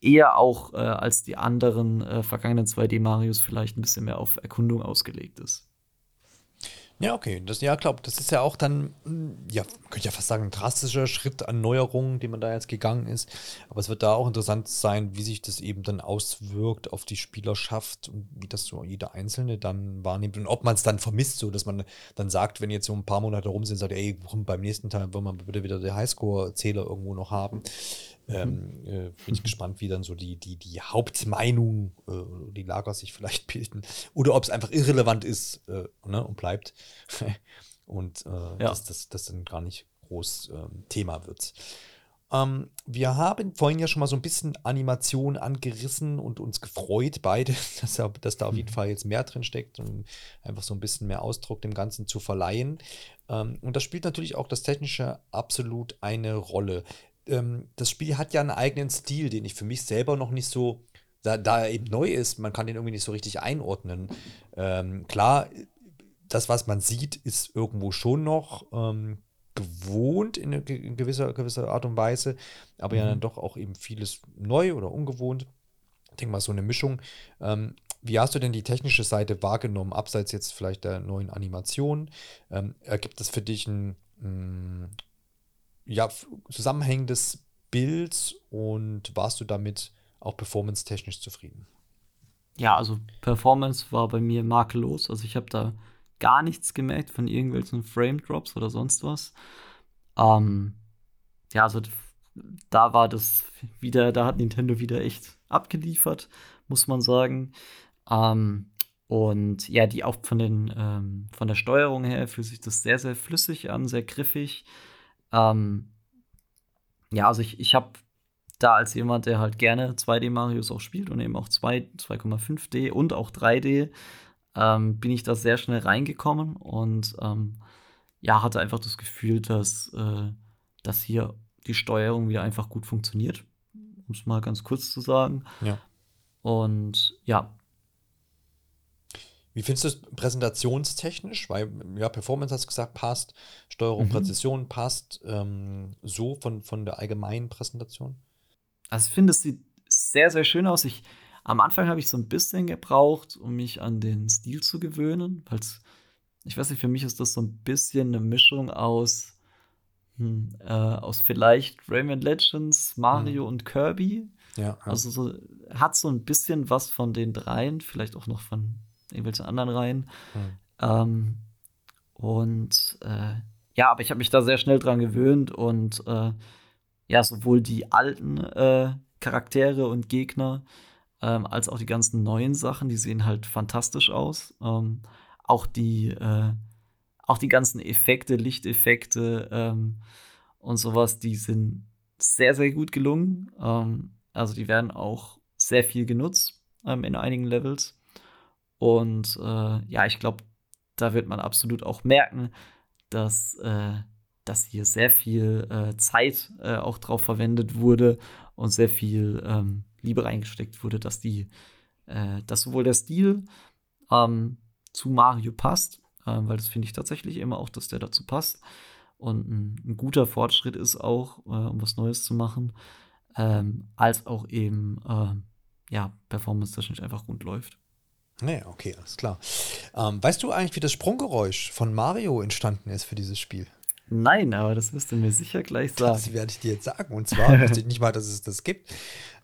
eher auch äh, als die anderen äh, vergangenen 2D-Marios vielleicht ein bisschen mehr auf Erkundung ausgelegt ist. Ja, okay. Das, ja, glaube, das ist ja auch dann, hm, ja, könnte ja fast sagen, ein drastischer Schritt an Neuerungen, den man da jetzt gegangen ist. Aber es wird da auch interessant sein, wie sich das eben dann auswirkt auf die Spielerschaft und wie das so jeder Einzelne dann wahrnimmt und ob man es dann vermisst, so dass man dann sagt, wenn jetzt so ein paar Monate rum sind, sagt, ey, beim nächsten Teil wollen wir bitte wieder den Highscore-Zähler irgendwo noch haben. Ähm, äh, bin ich gespannt, wie dann so die, die, die Hauptmeinung, äh, die Lager sich *laughs* vielleicht bilden. Oder ob es einfach irrelevant ist äh, ne, und bleibt. *laughs* und äh, ja. dass das, das dann gar nicht groß ähm, Thema wird. Ähm, wir haben vorhin ja schon mal so ein bisschen Animation angerissen und uns gefreut, beide, *laughs* dass, da, dass da auf jeden mhm. Fall jetzt mehr drin steckt, um einfach so ein bisschen mehr Ausdruck dem Ganzen zu verleihen. Ähm, und da spielt natürlich auch das Technische absolut eine Rolle ähm, das Spiel hat ja einen eigenen Stil, den ich für mich selber noch nicht so, da, da er eben neu ist, man kann den irgendwie nicht so richtig einordnen. Ähm, klar, das, was man sieht, ist irgendwo schon noch ähm, gewohnt in, in, gewisser, gewisser Art und Weise, aber mhm. ja dann doch auch eben vieles neu oder ungewohnt. Ich denke mal, so eine Mischung. Ähm, wie hast du denn die technische Seite wahrgenommen, abseits jetzt vielleicht der neuen Animation? Ähm, ergibt das für dich ein, ein ja, zusammenhängendes Bild und warst du damit auch performance-technisch zufrieden? Ja, also Performance war bei mir makellos. Also ich habe da gar nichts gemerkt von irgendwelchen Frame-Drops oder sonst was. Ähm, ja, also da war das wieder, da hat Nintendo wieder echt abgeliefert, muss man sagen. Ähm, und ja, die auch von den ähm, von der Steuerung her fühlt sich das sehr, sehr flüssig an, sehr griffig. Ähm, ja, also ich, ich habe da als jemand, der halt gerne 2D-Marios auch spielt und eben auch 2,5D und auch 3D, ähm, bin ich da sehr schnell reingekommen und ähm, ja, hatte einfach das Gefühl, dass, äh, dass hier die Steuerung wieder einfach gut funktioniert, um es mal ganz kurz zu sagen. Ja. Und ja, wie findest du es präsentationstechnisch? Weil, ja, Performance hast du gesagt, passt, Steuerung, mhm. Präzision passt, ähm, so von, von der allgemeinen Präsentation? Also ich finde, es sieht sehr, sehr schön aus. Ich, am Anfang habe ich so ein bisschen gebraucht, um mich an den Stil zu gewöhnen, weil ich weiß nicht, für mich ist das so ein bisschen eine Mischung aus, hm, äh, aus vielleicht Rayman Legends, Mario mhm. und Kirby. Ja, ja. Also so, hat so ein bisschen was von den dreien, vielleicht auch noch von irgendwelchen anderen Reihen. Mhm. Ähm, und äh, ja, aber ich habe mich da sehr schnell dran gewöhnt und äh, ja, sowohl die alten äh, Charaktere und Gegner ähm, als auch die ganzen neuen Sachen, die sehen halt fantastisch aus. Ähm, auch die, äh, auch die ganzen Effekte, Lichteffekte ähm, und sowas, die sind sehr, sehr gut gelungen. Ähm, also die werden auch sehr viel genutzt ähm, in einigen Levels. Und äh, ja, ich glaube, da wird man absolut auch merken, dass, äh, dass hier sehr viel äh, Zeit äh, auch drauf verwendet wurde und sehr viel ähm, Liebe reingesteckt wurde, dass die, äh, dass sowohl der Stil ähm, zu Mario passt, ähm, weil das finde ich tatsächlich immer auch, dass der dazu passt und ein, ein guter Fortschritt ist auch, äh, um was Neues zu machen, ähm, als auch eben ja, performance-technisch einfach gut läuft. Nee, okay, alles klar. Ähm, weißt du eigentlich, wie das Sprunggeräusch von Mario entstanden ist für dieses Spiel? Nein, aber das wirst du mir sicher gleich sagen. Das werde ich dir jetzt sagen. Und zwar *laughs* ich nicht mal, dass es das gibt.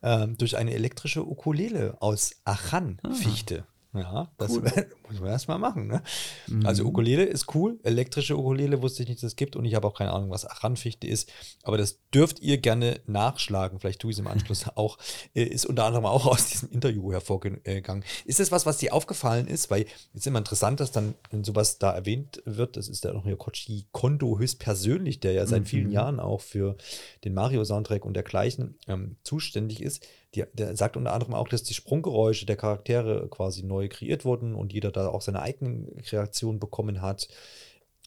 Ähm, durch eine elektrische Ukulele aus Achan-Fichte. Ah. Ja, das cool. *laughs* muss man erstmal machen. Ne? Mhm. Also Ukulele ist cool. Elektrische Ukulele wusste ich nicht, dass es gibt. Und ich habe auch keine Ahnung, was Achanfichte ist. Aber das dürft ihr gerne nachschlagen. Vielleicht tue ich es im Anschluss *laughs* auch. Äh, ist unter anderem auch aus diesem Interview hervorgegangen. Ist das was, was dir aufgefallen ist? Weil es ist immer interessant, dass dann sowas da erwähnt wird. Das ist ja noch hier Kochi Kondo höchstpersönlich, der ja seit mhm. vielen Jahren auch für den Mario-Soundtrack und dergleichen ähm, zuständig ist die, der sagt unter anderem auch, dass die Sprunggeräusche der Charaktere quasi neu kreiert wurden und jeder da auch seine eigenen Kreationen bekommen hat.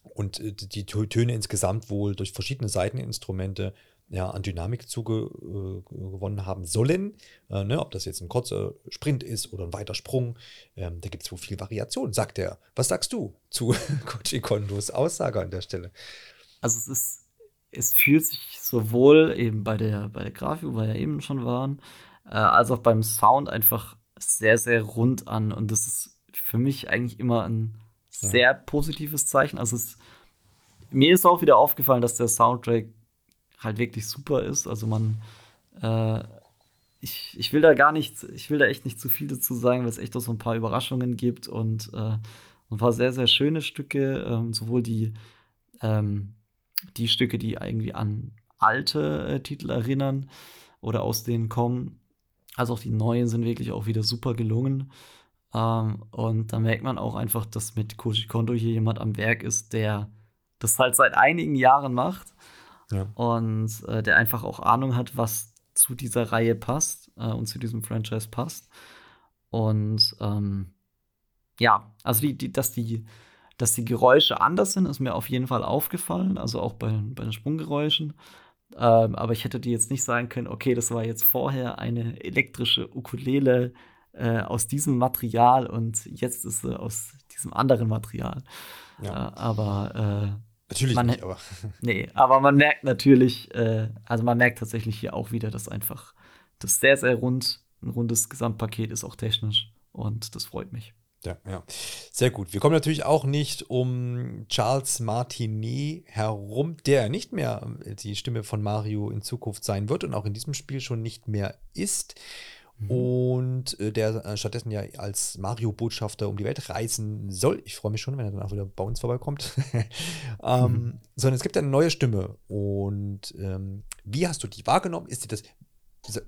Und äh, die Töne insgesamt wohl durch verschiedene Seiteninstrumente ja, an Dynamik zugewonnen äh, haben sollen. Äh, ne, ob das jetzt ein kurzer Sprint ist oder ein weiter Sprung, ähm, da gibt es wohl viel Variation, sagt er. Was sagst du zu *laughs* Koji Kondos Aussage an der Stelle? Also es ist, es fühlt sich sowohl eben bei der, bei der Grafik, wo wir ja eben schon waren, äh, als auch beim Sound einfach sehr, sehr rund an. Und das ist für mich eigentlich immer ein sehr positives Zeichen. Also es, mir ist auch wieder aufgefallen, dass der Soundtrack halt wirklich super ist. Also man, äh, ich, ich will da gar nicht, ich will da echt nicht zu viel dazu sagen, weil es echt auch so ein paar Überraschungen gibt und äh, ein paar sehr, sehr schöne Stücke, ähm, sowohl die, ähm, die Stücke, die irgendwie an alte äh, Titel erinnern oder aus denen kommen, als auch die neuen sind wirklich auch wieder super gelungen. Ähm, und da merkt man auch einfach, dass mit Koji Kondo hier jemand am Werk ist, der das halt seit einigen Jahren macht ja. Und äh, der einfach auch Ahnung hat, was zu dieser Reihe passt äh, und zu diesem Franchise passt. Und ähm, ja, also die, die, dass die, dass die Geräusche anders sind, ist mir auf jeden Fall aufgefallen, also auch bei, bei den Sprunggeräuschen. Ähm, aber ich hätte dir jetzt nicht sagen können, okay, das war jetzt vorher eine elektrische Ukulele äh, aus diesem Material und jetzt ist sie aus diesem anderen Material. Ja. Äh, aber äh, Natürlich man, nicht, aber. *laughs* Nee, aber man merkt natürlich, äh, also man merkt tatsächlich hier auch wieder, dass einfach das sehr, sehr rund, ein rundes Gesamtpaket ist, auch technisch. Und das freut mich. Ja, ja. Sehr gut. Wir kommen natürlich auch nicht um Charles Martinet herum, der nicht mehr die Stimme von Mario in Zukunft sein wird und auch in diesem Spiel schon nicht mehr ist. Mhm. Und äh, der äh, stattdessen ja als Mario-Botschafter um die Welt reisen soll. Ich freue mich schon, wenn er dann auch wieder bei uns vorbeikommt. *laughs* ähm, mhm. Sondern es gibt eine neue Stimme. Und ähm, wie hast du die wahrgenommen? Ist dir das,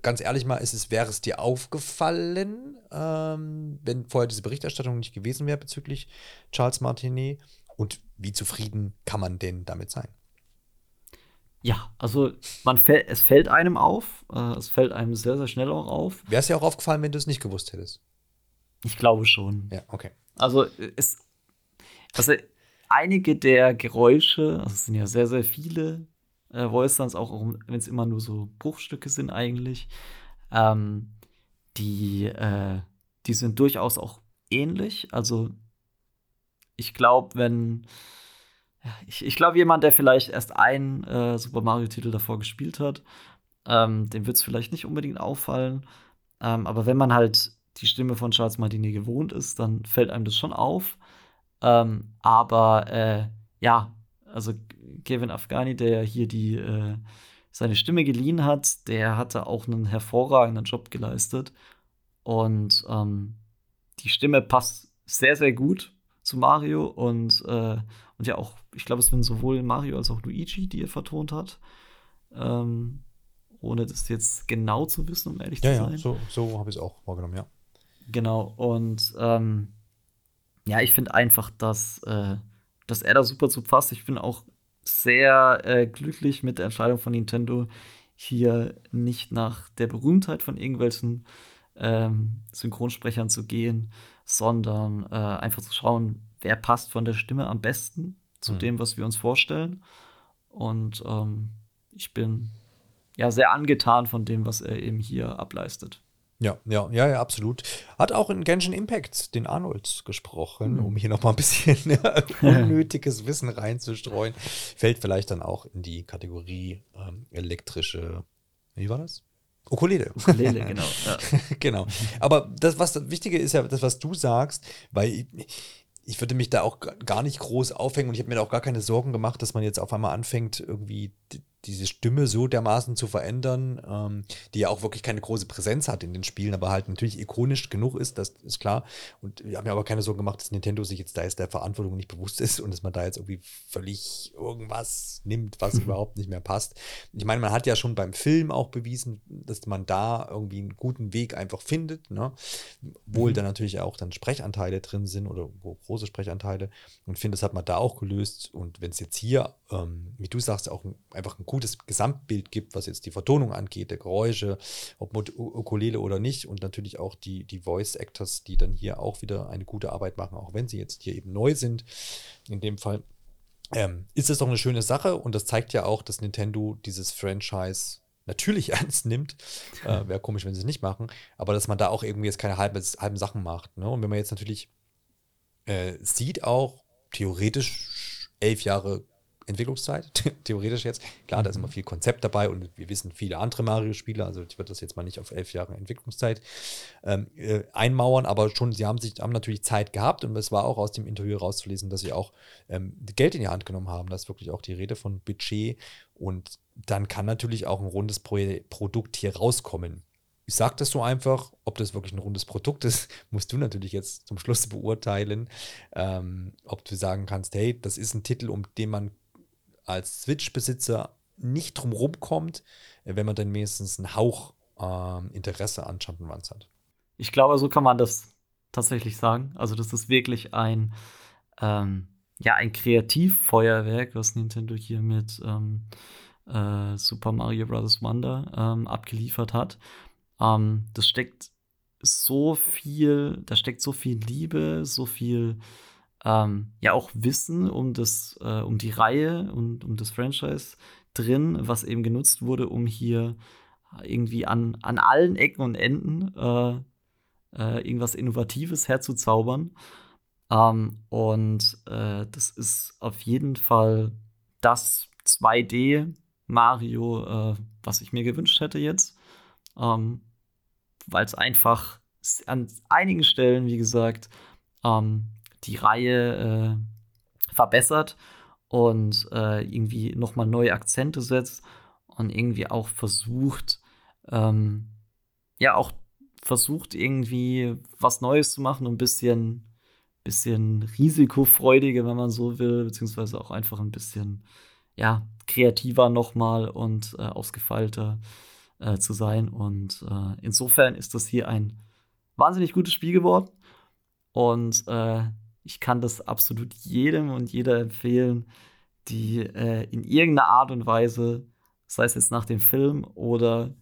ganz ehrlich mal, ist es, wäre es dir aufgefallen, ähm, wenn vorher diese Berichterstattung nicht gewesen wäre bezüglich Charles Martinet? Und wie zufrieden kann man denn damit sein? Ja, also man fäll, es fällt einem auf. Äh, es fällt einem sehr, sehr schnell auch auf. Wäre es ja auch aufgefallen, wenn du es nicht gewusst hättest. Ich glaube schon. Ja, okay. Also es, also einige der Geräusche, also es sind ja sehr, sehr viele äh, Voice-Lines, auch wenn es immer nur so Bruchstücke sind eigentlich, ähm, die, äh, die sind durchaus auch ähnlich. Also ich glaube, wenn ich, ich glaube, jemand, der vielleicht erst einen äh, Super Mario-Titel davor gespielt hat, ähm, dem wird es vielleicht nicht unbedingt auffallen. Ähm, aber wenn man halt die Stimme von Charles Martinet gewohnt ist, dann fällt einem das schon auf. Ähm, aber äh, ja, also Kevin Afghani, der hier die äh, seine Stimme geliehen hat, der hatte auch einen hervorragenden Job geleistet. Und ähm, die Stimme passt sehr, sehr gut zu Mario und, äh, und ja auch, ich glaube, es sind sowohl Mario als auch Luigi, die er vertont hat. Ähm, ohne das jetzt genau zu wissen, um ehrlich ja, zu sein. Ja, so, so habe ich es auch wahrgenommen, ja. Genau, und ähm, ja, ich finde einfach, dass, äh, dass er da super zu passt. Ich bin auch sehr äh, glücklich mit der Entscheidung von Nintendo, hier nicht nach der Berühmtheit von irgendwelchen ähm, Synchronsprechern zu gehen, sondern äh, einfach zu schauen, wer passt von der Stimme am besten zu mhm. dem, was wir uns vorstellen. Und ähm, ich bin ja sehr angetan von dem, was er eben hier ableistet. Ja, ja, ja, ja, absolut. Hat auch in Genshin Impact den Arnold gesprochen, mhm. um hier noch mal ein bisschen *laughs* unnötiges Wissen reinzustreuen. Fällt vielleicht dann auch in die Kategorie ähm, elektrische, wie war das? Ukulele. Ukulele, *laughs* genau. Ja. genau. Aber das, was das Wichtige ist ja, das, was du sagst, weil ich, ich würde mich da auch gar nicht groß aufhängen und ich habe mir da auch gar keine Sorgen gemacht, dass man jetzt auf einmal anfängt, irgendwie diese Stimme so dermaßen zu verändern, ähm, die ja auch wirklich keine große Präsenz hat in den Spielen, aber halt natürlich ikonisch genug ist, das ist klar. Und wir haben mir aber keine Sorgen gemacht, dass Nintendo sich jetzt da jetzt der Verantwortung nicht bewusst ist und dass man da jetzt irgendwie völlig irgendwas nimmt, was überhaupt nicht mehr passt. Ich meine, man hat ja schon beim Film auch bewiesen, dass man da irgendwie einen guten Weg einfach findet, ne? Wohl mhm. da natürlich auch dann Sprechanteile drin sind oder große Sprechanteile und finde, das hat man da auch gelöst. Und wenn es jetzt hier, ähm, wie du sagst, auch einfach ein gutes Gesamtbild gibt, was jetzt die Vertonung angeht, der Geräusche, ob mit Ukulele oder nicht und natürlich auch die, die Voice Actors, die dann hier auch wieder eine gute Arbeit machen, auch wenn sie jetzt hier eben neu sind. In dem Fall ähm, ist es doch eine schöne Sache und das zeigt ja auch, dass Nintendo dieses Franchise natürlich *laughs* ernst nimmt. Äh, *laughs* Wäre komisch, wenn sie es nicht machen, aber dass man da auch irgendwie jetzt keine halben, halben Sachen macht. Ne? Und wenn man jetzt natürlich äh, sieht auch, theoretisch elf Jahre Entwicklungszeit, *laughs* theoretisch jetzt. Klar, da ist immer mhm. viel Konzept dabei und wir wissen viele andere Mario-Spiele, also ich würde das jetzt mal nicht auf elf Jahre Entwicklungszeit ähm, äh, einmauern, aber schon, sie haben sich haben natürlich Zeit gehabt und es war auch aus dem Interview rauszulesen, dass sie auch ähm, Geld in die Hand genommen haben. Da ist wirklich auch die Rede von Budget und dann kann natürlich auch ein rundes Pro Produkt hier rauskommen. Ich sage das so einfach, ob das wirklich ein rundes Produkt ist, *laughs* musst du natürlich jetzt zum Schluss beurteilen. Ähm, ob du sagen kannst, hey, das ist ein Titel, um den man als Switch-Besitzer nicht drumherum kommt, äh, wenn man dann wenigstens einen Hauch ähm, Interesse an Jump'n'Runs hat. Ich glaube, so kann man das tatsächlich sagen. Also, das ist wirklich ein, ähm, ja, ein Kreativfeuerwerk, was Nintendo hier mit ähm, äh, Super Mario Bros. Wonder ähm, abgeliefert hat. Ähm, das steckt so viel, da steckt so viel Liebe, so viel ähm, ja auch Wissen um das, äh, um die Reihe und um das Franchise drin, was eben genutzt wurde, um hier irgendwie an, an allen Ecken und Enden äh, äh, irgendwas Innovatives herzuzaubern. Ähm, und äh, das ist auf jeden Fall das 2D Mario, äh, was ich mir gewünscht hätte jetzt. Ähm, Weil es einfach an einigen Stellen, wie gesagt, ähm, die Reihe äh, verbessert und äh, irgendwie nochmal neue Akzente setzt und irgendwie auch versucht, ähm, ja, auch versucht irgendwie was Neues zu machen und ein bisschen, bisschen risikofreudiger, wenn man so will, beziehungsweise auch einfach ein bisschen, ja, kreativer nochmal und äh, ausgefeilter äh, zu sein. Und äh, insofern ist das hier ein wahnsinnig gutes Spiel geworden. Und äh, ich kann das absolut jedem und jeder empfehlen, die äh, in irgendeiner Art und Weise, sei es jetzt nach dem Film oder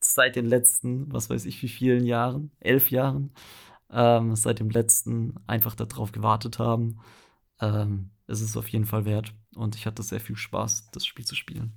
seit den letzten, was weiß ich, wie vielen Jahren, elf Jahren, ähm, seit dem letzten einfach darauf gewartet haben. Ähm, es ist auf jeden Fall wert und ich hatte sehr viel Spaß, das Spiel zu spielen.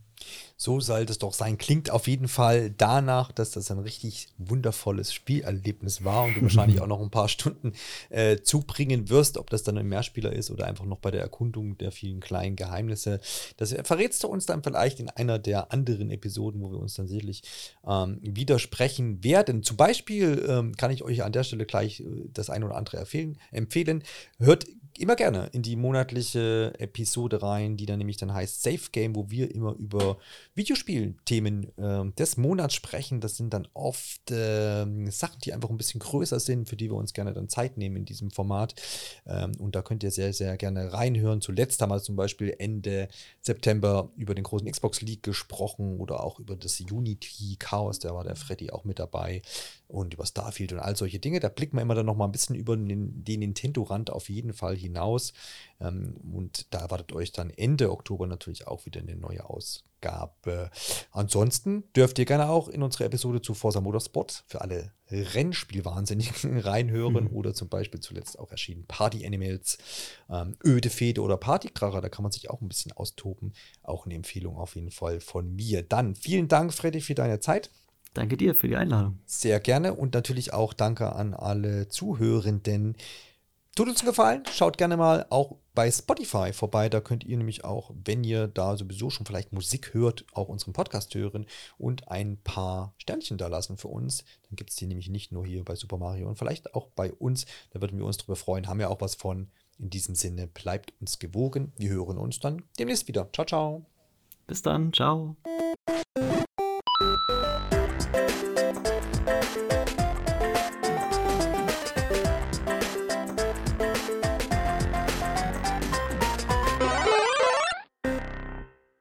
So soll es doch sein. Klingt auf jeden Fall danach, dass das ein richtig wundervolles Spielerlebnis war und du wahrscheinlich *laughs* auch noch ein paar Stunden äh, zubringen wirst, ob das dann ein Mehrspieler ist oder einfach noch bei der Erkundung der vielen kleinen Geheimnisse. Das verrätst du uns dann vielleicht in einer der anderen Episoden, wo wir uns dann sicherlich ähm, widersprechen werden. Zum Beispiel ähm, kann ich euch an der Stelle gleich äh, das ein oder andere empfehlen. empfehlen. Hört immer gerne in die monatliche Episode rein, die dann nämlich dann heißt Safe Game, wo wir immer über Videospielthemen äh, des Monats sprechen. Das sind dann oft äh, Sachen, die einfach ein bisschen größer sind, für die wir uns gerne dann Zeit nehmen in diesem Format. Ähm, und da könnt ihr sehr, sehr gerne reinhören. Zuletzt haben wir zum Beispiel Ende September über den großen Xbox League gesprochen oder auch über das Unity Chaos. Da war der Freddy auch mit dabei und über Starfield und all solche Dinge. Da blickt man immer dann noch mal ein bisschen über den, den Nintendo-Rand auf jeden Fall hinaus. Ähm, und da erwartet euch dann Ende Oktober natürlich auch wieder eine neue Ausgabe. Ansonsten dürft ihr gerne auch in unsere Episode zu Forza Motorsport für alle Rennspielwahnsinnigen *laughs* reinhören mhm. oder zum Beispiel zuletzt auch erschienen Party Animals, ähm, Öde Fede oder Partykracher. Da kann man sich auch ein bisschen austoben. Auch eine Empfehlung auf jeden Fall von mir. Dann vielen Dank, Freddy, für deine Zeit. Danke dir für die Einladung. Sehr gerne und natürlich auch danke an alle Zuhörenden. Tut uns einen Gefallen, schaut gerne mal auch bei Spotify vorbei. Da könnt ihr nämlich auch, wenn ihr da sowieso schon vielleicht Musik hört, auch unseren Podcast hören und ein paar Sternchen da lassen für uns. Dann gibt es die nämlich nicht nur hier bei Super Mario und vielleicht auch bei uns. Da würden wir uns drüber freuen. Haben ja auch was von. In diesem Sinne, bleibt uns gewogen. Wir hören uns dann demnächst wieder. Ciao, ciao. Bis dann. Ciao.